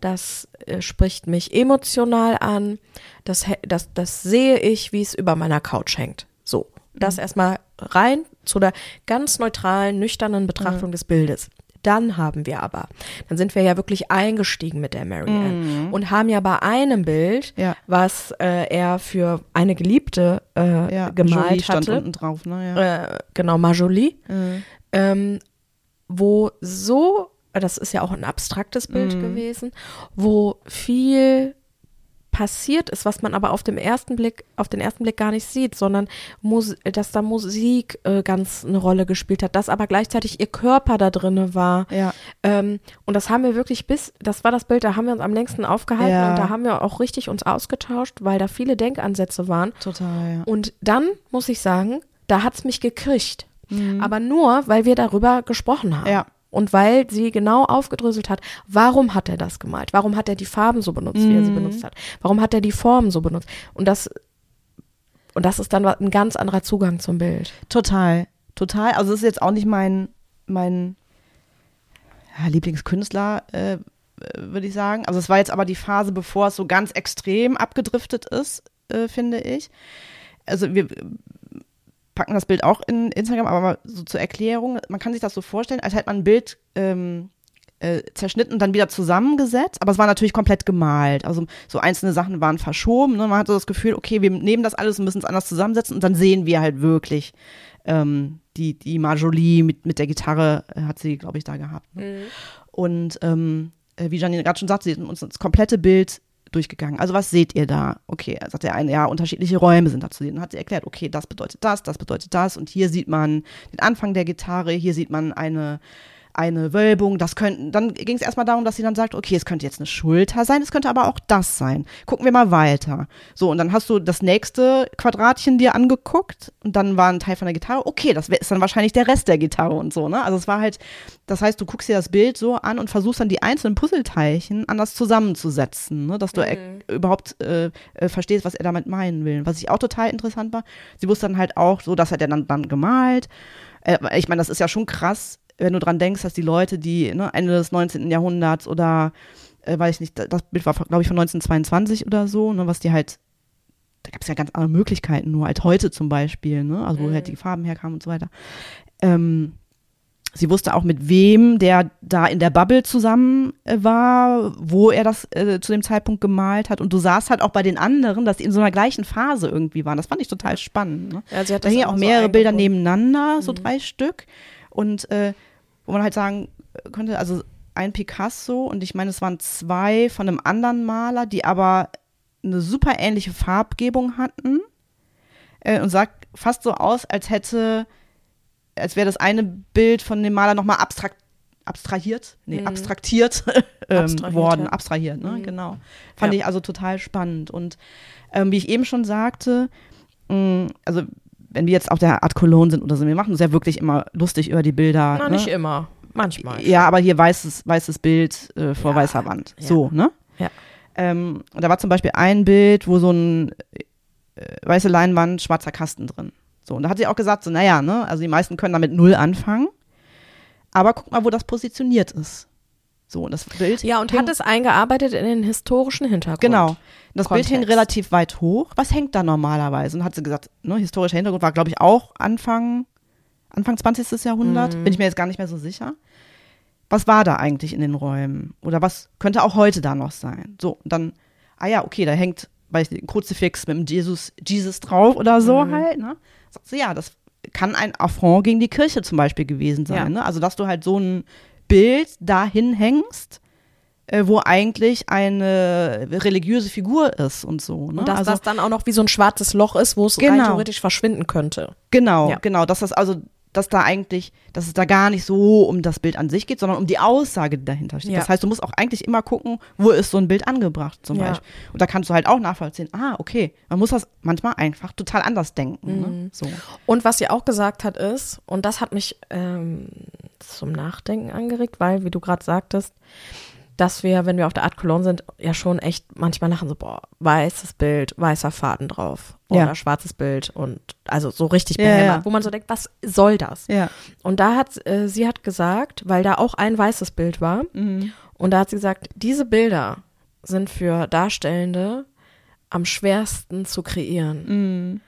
Das äh, spricht mich emotional an. Das, das, das sehe ich, wie es über meiner Couch hängt. So, das erstmal rein zu der ganz neutralen, nüchternen Betrachtung des Bildes. Dann haben wir aber, dann sind wir ja wirklich eingestiegen mit der Marianne und haben ja bei einem Bild, Ja. was äh, er für eine Geliebte äh, Ja, gemalt Jolie stand hatte, unten drauf, ne? Ja. äh, genau, Marjolie, Mhm. ähm, wo so, das ist ja auch ein abstraktes Bild Mhm. gewesen, wo viel passiert ist, was man aber auf dem ersten Blick, auf den ersten Blick gar nicht sieht, sondern Mus dass da Musik äh, ganz eine Rolle gespielt hat, dass aber gleichzeitig ihr Körper da drinne war. Ja. Ähm, und das haben wir wirklich bis, das war das Bild, da haben wir uns am längsten aufgehalten Ja. und da haben wir auch richtig uns ausgetauscht, weil da viele Denkansätze waren. Total, ja. Und dann muss ich sagen, da hat's mich gekriegt. Aber nur, weil wir darüber gesprochen haben. Mhm. Ja. Und weil sie genau aufgedröselt hat, warum hat er das gemalt? Warum hat er die Farben so benutzt, wie Mhm. er sie benutzt hat? Warum hat er die Formen so benutzt? Und das, und das ist dann ein ganz anderer Zugang zum Bild. Total, total. Also es ist jetzt auch nicht mein, mein ja, Lieblingskünstler, äh, würde ich sagen. Also es war jetzt aber die Phase, bevor es so ganz extrem abgedriftet ist, äh, finde ich. Also wir packen das Bild auch in Instagram, aber mal so zur Erklärung, man kann sich das so vorstellen, als hätte man ein Bild ähm, äh, zerschnitten und dann wieder zusammengesetzt, aber es war natürlich komplett gemalt. Also so einzelne Sachen waren verschoben. Ne? Man hatte das Gefühl, okay, wir nehmen das alles und müssen es anders zusammensetzen und dann sehen wir halt wirklich ähm, die, die Marjolie mit, mit der Gitarre äh, hat sie, glaube ich, da gehabt. Ne? Und ähm, äh, wie Janine gerade schon sagt, sie hat uns das komplette Bild durchgegangen. Also was seht ihr da? Okay, sagt der eine, ja, unterschiedliche Räume sind da zu sehen. Dann hat sie erklärt, okay, das bedeutet das, das bedeutet das. Und hier sieht man den Anfang der Gitarre, hier sieht man eine, eine Wölbung. Das könnten, dann ging es erstmal darum, dass sie dann sagt, okay, es könnte jetzt eine Schulter sein, es könnte aber auch das sein. Gucken wir mal weiter. So, und dann hast du das nächste Quadratchen dir angeguckt und dann war ein Teil von der Gitarre. Okay, das ist dann wahrscheinlich der Rest der Gitarre und so, ne? Also es war halt, das heißt, du guckst dir das Bild so an und versuchst dann die einzelnen Puzzleteilchen anders zusammenzusetzen, ne? dass du äh, überhaupt äh, äh, verstehst, was er damit meinen will. Was ich auch total interessant war, sie wusste dann halt auch so, das hat er dann, dann gemalt. Äh, ich meine, das ist ja schon krass, wenn du dran denkst, dass die Leute, die ne, Ende des 19. Jahrhunderts oder, äh, weiß ich nicht, das Bild war, glaube ich, von 1922 oder so, ne, was die halt da gab es ja ganz andere Möglichkeiten, nur als heute zum Beispiel, ne? Also wo halt die Farben herkamen und so weiter. Ähm, sie wusste auch, mit wem der da in der Bubble zusammen äh, war, wo er das äh, zu dem Zeitpunkt gemalt hat. Und du sahst halt auch bei den anderen, dass die in so einer gleichen Phase irgendwie waren. Das fand ich total spannend. Ne? Ja, sie hat Da hingen auch so mehrere Bilder nebeneinander, so drei Stück. Und äh, wo man halt sagen könnte, also ein Picasso und ich meine, es waren zwei von einem anderen Maler, die aber eine super ähnliche Farbgebung hatten äh, und sah fast so aus, als hätte, als wäre das eine Bild von dem Maler nochmal abstrakt, abstrahiert, nee, abstraktiert, ähm, Abstrahiert, worden, ja. abstrahiert, ne, genau. Fand Ja. ich also total spannend und ähm, wie ich eben schon sagte, mh, also wenn wir jetzt auf der Art Cologne sind oder so, wir machen uns ja wirklich immer lustig über die Bilder. Na, ne? nicht immer. Manchmal. Ja, aber hier weißes, weißes Bild äh, vor Ja, weißer Wand. ja. So, ne? Ja. Ähm, und da war zum Beispiel ein Bild, wo so ein äh, weiße Leinwand, schwarzer Kasten drin. So, und da hat sie auch gesagt, so, naja, ne, also die meisten können damit null anfangen. Aber guck mal, wo das positioniert ist. So, und das Bild. Ja, und hing- hat es eingearbeitet in den historischen Hintergrund. Genau. Das Bild hing Kontext. relativ weit hoch. Was hängt da normalerweise? Und hat sie gesagt, ne, historischer Hintergrund war, glaube ich, auch Anfang, Anfang 20. Jahrhundert. Mhm. Bin ich mir jetzt gar nicht mehr so sicher. Was war da eigentlich in den Räumen? Oder was könnte auch heute da noch sein? So, und dann, ah ja, okay, da hängt, weiß ich nicht, ein Kruzifix mit dem Jesus, Jesus drauf oder so Mhm. halt, ne? Sagt sie, ja, das kann ein Affront gegen die Kirche zum Beispiel gewesen sein, Ja. ne? Also, dass du halt so ein Bild dahin hängst, äh, wo eigentlich eine religiöse Figur ist und so. Ne? Und dass also, das dann auch noch wie so ein schwarzes Loch ist, wo es rein Genau. theoretisch verschwinden könnte. genau, Ja. genau, dass das also, dass da eigentlich, dass es da gar nicht so um das Bild an sich geht, sondern um die Aussage, die dahinter steht. Ja. Das heißt, du musst auch eigentlich immer gucken, wo ist so ein Bild angebracht zum Ja. Beispiel. Und da kannst du halt auch nachvollziehen, ah, okay, man muss das manchmal einfach total anders denken. Mhm. Ne? So. Und was sie auch gesagt hat ist, und das hat mich ähm, zum Nachdenken angeregt, weil, wie du gerade sagtest, dass wir, wenn wir auf der Art Cologne sind, ja schon echt manchmal lachen, so, boah, weißes Bild, weißer Faden drauf. Oder Ja. schwarzes Bild und also so richtig Ja, behämmert, ja. wo man so denkt, was soll das? Ja. Und da hat, äh, sie hat gesagt, weil da auch ein weißes Bild war, Mhm. und da hat sie gesagt, diese Bilder sind für Darstellende am schwersten zu kreieren. Mhm.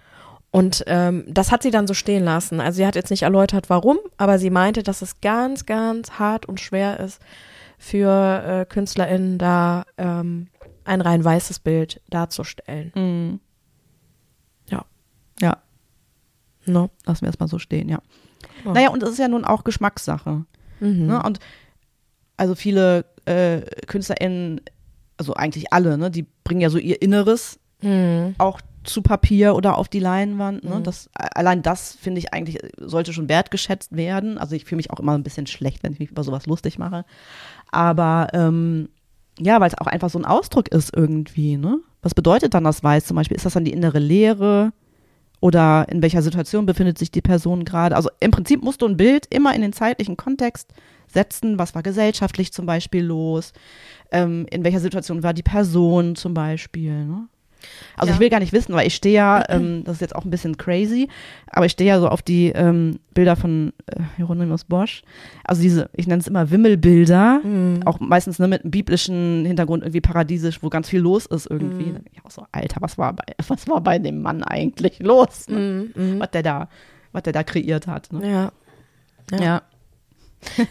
Und ähm, das hat sie dann so stehen lassen. Also sie hat jetzt nicht erläutert, warum, aber sie meinte, dass es ganz, ganz hart und schwer ist für äh, KünstlerInnen da ähm, ein rein weißes Bild darzustellen. Mhm. Ja. Ja, No. lassen wir erstmal so stehen, ja. Ja. Naja, und es ist ja nun auch Geschmackssache. Mhm. Ne? Und also viele äh, KünstlerInnen also eigentlich alle, ne, die bringen ja so ihr Inneres Mhm. auch zu Papier oder auf die Leinwand. Ne? Das, allein das, finde ich, eigentlich sollte schon wertgeschätzt werden. Also ich fühle mich auch immer ein bisschen schlecht, wenn ich mich über sowas lustig mache. Aber ähm, ja, weil es auch einfach so ein Ausdruck ist irgendwie. Ne? Was bedeutet dann das Weiß zum Beispiel? Ist das dann die innere Leere? Oder in welcher Situation befindet sich die Person gerade? Also im Prinzip musst du ein Bild immer in den zeitlichen Kontext setzen. Was war gesellschaftlich zum Beispiel los? Ähm, in welcher Situation war die Person zum Beispiel? Ne? Also Ja. ich will gar nicht wissen, weil ich stehe ja, ähm, das ist jetzt auch ein bisschen crazy, aber ich stehe ja so auf die ähm, Bilder von äh, Hieronymus Bosch. Also diese, ich nenne es immer Wimmelbilder, Mhm. auch meistens ne, mit einem biblischen Hintergrund irgendwie paradiesisch, wo ganz viel los ist irgendwie. Mhm. Ich auch so, Alter, was war bei, was war bei dem Mann eigentlich los? Ne? Mhm. Was der da, was der da kreiert hat. Ne? Ja. Ja. Ja.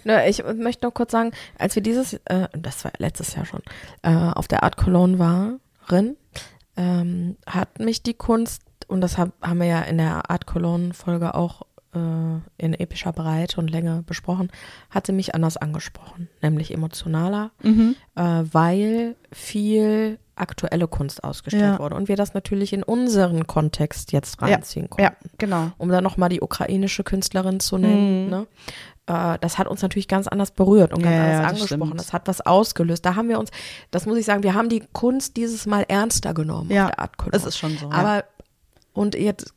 Ne, ich möchte noch kurz sagen, als wir dieses, äh, das war letztes Jahr schon, äh, auf der Art Cologne waren, ähm, hat mich die Kunst, und das hab, haben wir ja in der Art Cologne-Folge auch äh, in epischer Breite und Länge besprochen, hat sie mich anders angesprochen, nämlich emotionaler, Mhm. äh, weil viel aktuelle Kunst ausgestellt Ja. wurde und wir das natürlich in unseren Kontext jetzt Ja. reinziehen konnten Ja, genau. um dann nochmal die ukrainische Künstlerin zu nennen, Mhm. ne? Äh, das hat uns natürlich ganz anders berührt und ganz Ja, ja, anders das angesprochen. stimmt. Das hat was ausgelöst. Da haben wir uns, das muss ich sagen, wir haben die Kunst dieses Mal ernster genommen Ja. Es ist schon so. ja. Aber und jetzt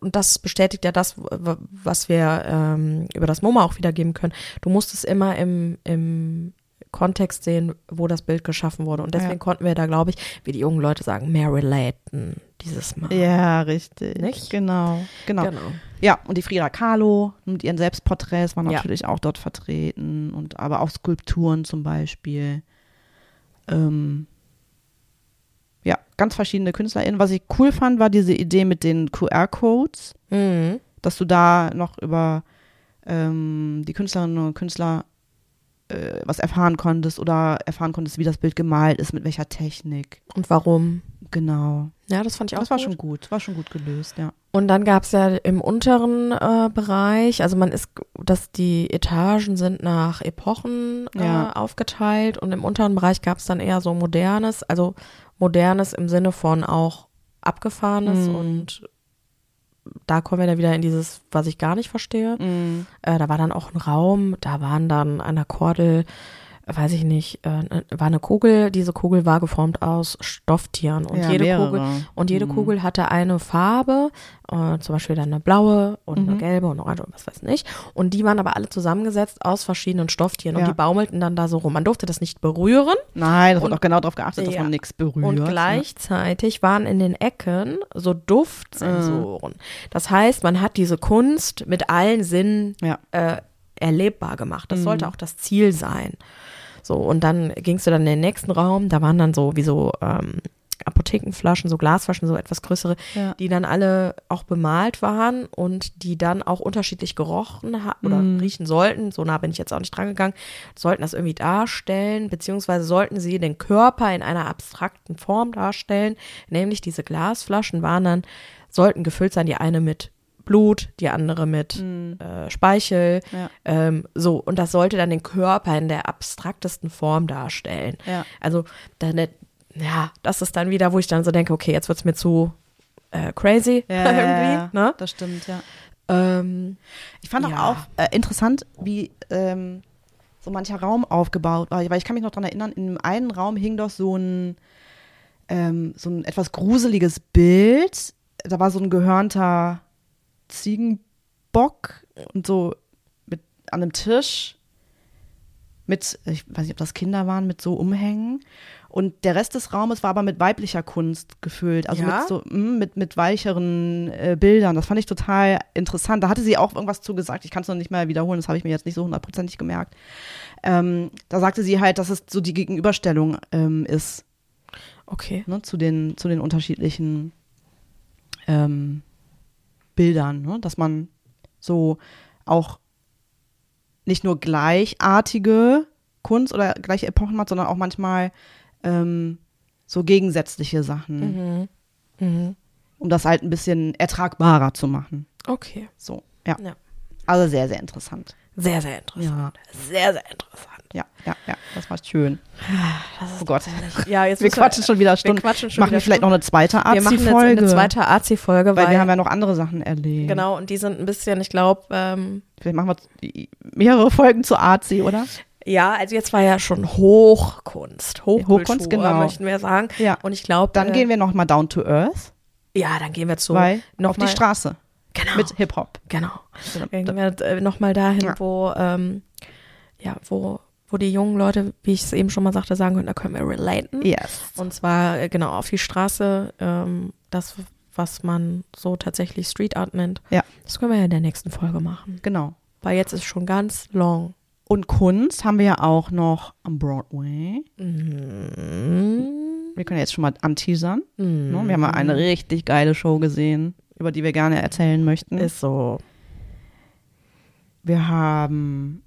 und das bestätigt ja das, was wir ähm, über das MoMA auch wiedergeben können. Du musst es immer im, im Kontext sehen, wo das Bild geschaffen wurde. Und deswegen Ja. konnten wir da, glaube ich, wie die jungen Leute sagen, mehr relaten dieses Mal. ja, richtig. Nicht? Genau, genau. Genau. Ja, und die Frida Kahlo mit ihren Selbstporträts waren Ja. natürlich auch dort vertreten und aber auch Skulpturen zum Beispiel. Ähm, ja, ganz verschiedene KünstlerInnen. Was ich cool fand, war diese Idee mit den QR-Codes, Mhm. dass du da noch über ähm, die Künstlerinnen und Künstler äh, was erfahren konntest oder erfahren konntest, wie das Bild gemalt ist, mit welcher Technik. Und warum? Genau. Ja, das fand ich auch Das war gut. schon gut, war schon gut gelöst, ja. Und dann gab es ja im unteren äh, Bereich, also man ist, dass die Etagen sind nach Epochen Ja. äh, aufgeteilt und im unteren Bereich gab es dann eher so modernes, also modernes im Sinne von auch abgefahrenes Mhm. und da kommen wir dann wieder in dieses, was ich gar nicht verstehe. Mhm. Äh, da war dann auch ein Raum, da waren dann an der Kordel, weiß ich nicht, äh, war eine Kugel. Diese Kugel war geformt aus Stofftieren und ja, jede mehrere. Kugel und jede Mhm. Kugel hatte eine Farbe, äh, zum Beispiel dann eine blaue und eine Mhm. gelbe und orange und was weiß nicht. Und die waren aber alle zusammengesetzt aus verschiedenen Stofftieren und Ja. die baumelten dann da so rum. Man durfte das nicht berühren Nein, es Und- wird auch genau darauf geachtet, dass Ja. man nichts berührt. und ne? gleichzeitig waren in den Ecken so Duftsensoren. Das heißt, man hat diese Kunst mit allen Sinnen äh, erlebbar gemacht. Das Mhm. sollte auch das Ziel sein. So, und dann gingst du dann in den nächsten Raum, da waren dann so wie so ähm, Apothekenflaschen, so Glasflaschen, so etwas größere, Ja. die dann alle auch bemalt waren und die dann auch unterschiedlich gerochen ha- oder Mhm. riechen sollten. So nah bin ich jetzt auch nicht dran gegangen. Sollten das irgendwie darstellen, beziehungsweise sollten sie den Körper in einer abstrakten Form darstellen. Nämlich diese Glasflaschen waren dann, sollten gefüllt sein, die eine mit Blut, die andere mit Mhm. äh, Speichel. Ja. Ähm, so, und das sollte dann den Körper in der abstraktesten Form darstellen. Ja. Also, dann, ja, das ist dann wieder, wo ich dann so denke, okay, jetzt wird's mir zu äh, crazy Ja, irgendwie. Ne? Das stimmt, ja. Ähm, Ich fand auch, auch äh, interessant, wie ähm, so mancher Raum aufgebaut war. Weil ich kann mich noch daran erinnern, in einem einen Raum hing doch so ein, ähm, so ein etwas gruseliges Bild. Da war so ein gehörnter Ziegenbock und so mit an einem Tisch mit, ich weiß nicht, ob das Kinder waren, mit so Umhängen. Und der Rest des Raumes war aber mit weiblicher Kunst gefüllt, also Ja? mit so mm, mit, mit weicheren äh, Bildern. Das fand ich total interessant. Da hatte sie auch irgendwas zu gesagt. Ich kann es noch nicht mal wiederholen, das habe ich mir jetzt nicht so hundertprozentig gemerkt. Ähm, da sagte sie halt, dass es so die Gegenüberstellung ähm, ist okay. ne, zu, den, zu den unterschiedlichen ähm, Bildern, ne? dass man so auch nicht nur gleichartige Kunst oder gleiche Epochen macht, sondern auch manchmal ähm, so gegensätzliche Sachen, Mhm. Mhm. um das halt ein bisschen ertragbarer zu machen. Okay. So, ja. Ja. Also sehr, sehr interessant. Sehr, sehr interessant. Ja. Sehr, sehr interessant. Ja, ja, ja, das war schön. Ist Oh Gott. Ja, jetzt Wir quatschen schon wieder Stunden. schon machen wieder wir vielleicht noch eine zweite Wir machen jetzt eine zweite Arzi-Folge, weil weil, wir haben ja noch andere Sachen erlebt. genau, und die sind ein bisschen, ich glaube, ähm, Vielleicht machen wir mehrere Folgen zu Arzi, oder? ja, also jetzt war ja schon Hochkunst, Hochkultur, Hochkunst, genau. möchten wir sagen. Ja. Und ich glaube, Dann äh, gehen wir noch mal down to earth, ja, dann gehen wir zu weil noch auf die Straße genau, mit Hip-Hop. genau. Dann gehen wir äh, noch mal dahin, Ja. wo, ähm, ja, wo, wo die jungen Leute, wie ich es eben schon mal sagte, sagen können, da können wir relaten. Yes. Und zwar äh, genau auf die Straße, ähm, das, was man so tatsächlich Street Art nennt. Ja. Das können wir ja in der nächsten Folge machen. Genau. Weil jetzt ist schon ganz long. Und Kunst haben wir ja auch noch am Broadway. Mhm. Wir können jetzt schon mal anteasern. Mhm. Ne? Wir haben mal eine richtig geile Show gesehen, über die wir gerne erzählen möchten. Ist so. Wir haben.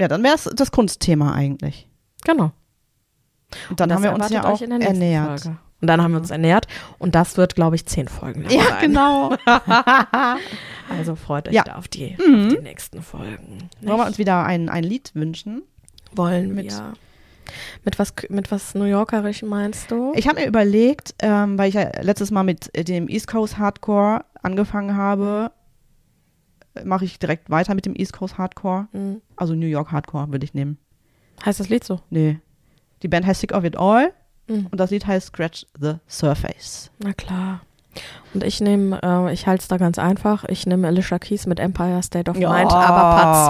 Ja, dann wäre es das Kunstthema eigentlich. Genau. Und dann Das haben wir uns ja auch ernährt. Folge. Und dann haben wir uns ernährt. Und das wird, glaube ich, zehn Folgen lang Ja, sein. genau. Also freut euch Ja. da auf die, Mhm. auf die nächsten Folgen. Wollen wir uns wieder ein, ein Lied wünschen? Wollen wir. Mit was, mit was New Yorkerisch meinst du? Ich habe mir überlegt, ähm, weil ich ja letztes Mal mit äh, dem East Coast Hardcore angefangen habe, äh, mache ich direkt weiter mit dem East Coast Hardcore. Mhm. Also New York Hardcore würde ich nehmen. Heißt das Lied so? Nee. Die Band heißt Sick of It All Mhm. und das Lied heißt Scratch the Surface. Na klar. Und ich nehme, äh, ich halte es da ganz einfach, ich nehme Alicia Keys mit Empire State of Mind, aber Part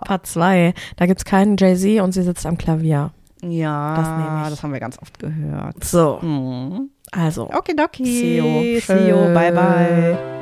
2. Part 2. Da gibt es keinen Jay-Z und sie sitzt am Klavier. Ja, Das nehme ich. das haben wir ganz oft gehört. So, Mhm. also. Okay, dokie. See you. See you. Bye, bye.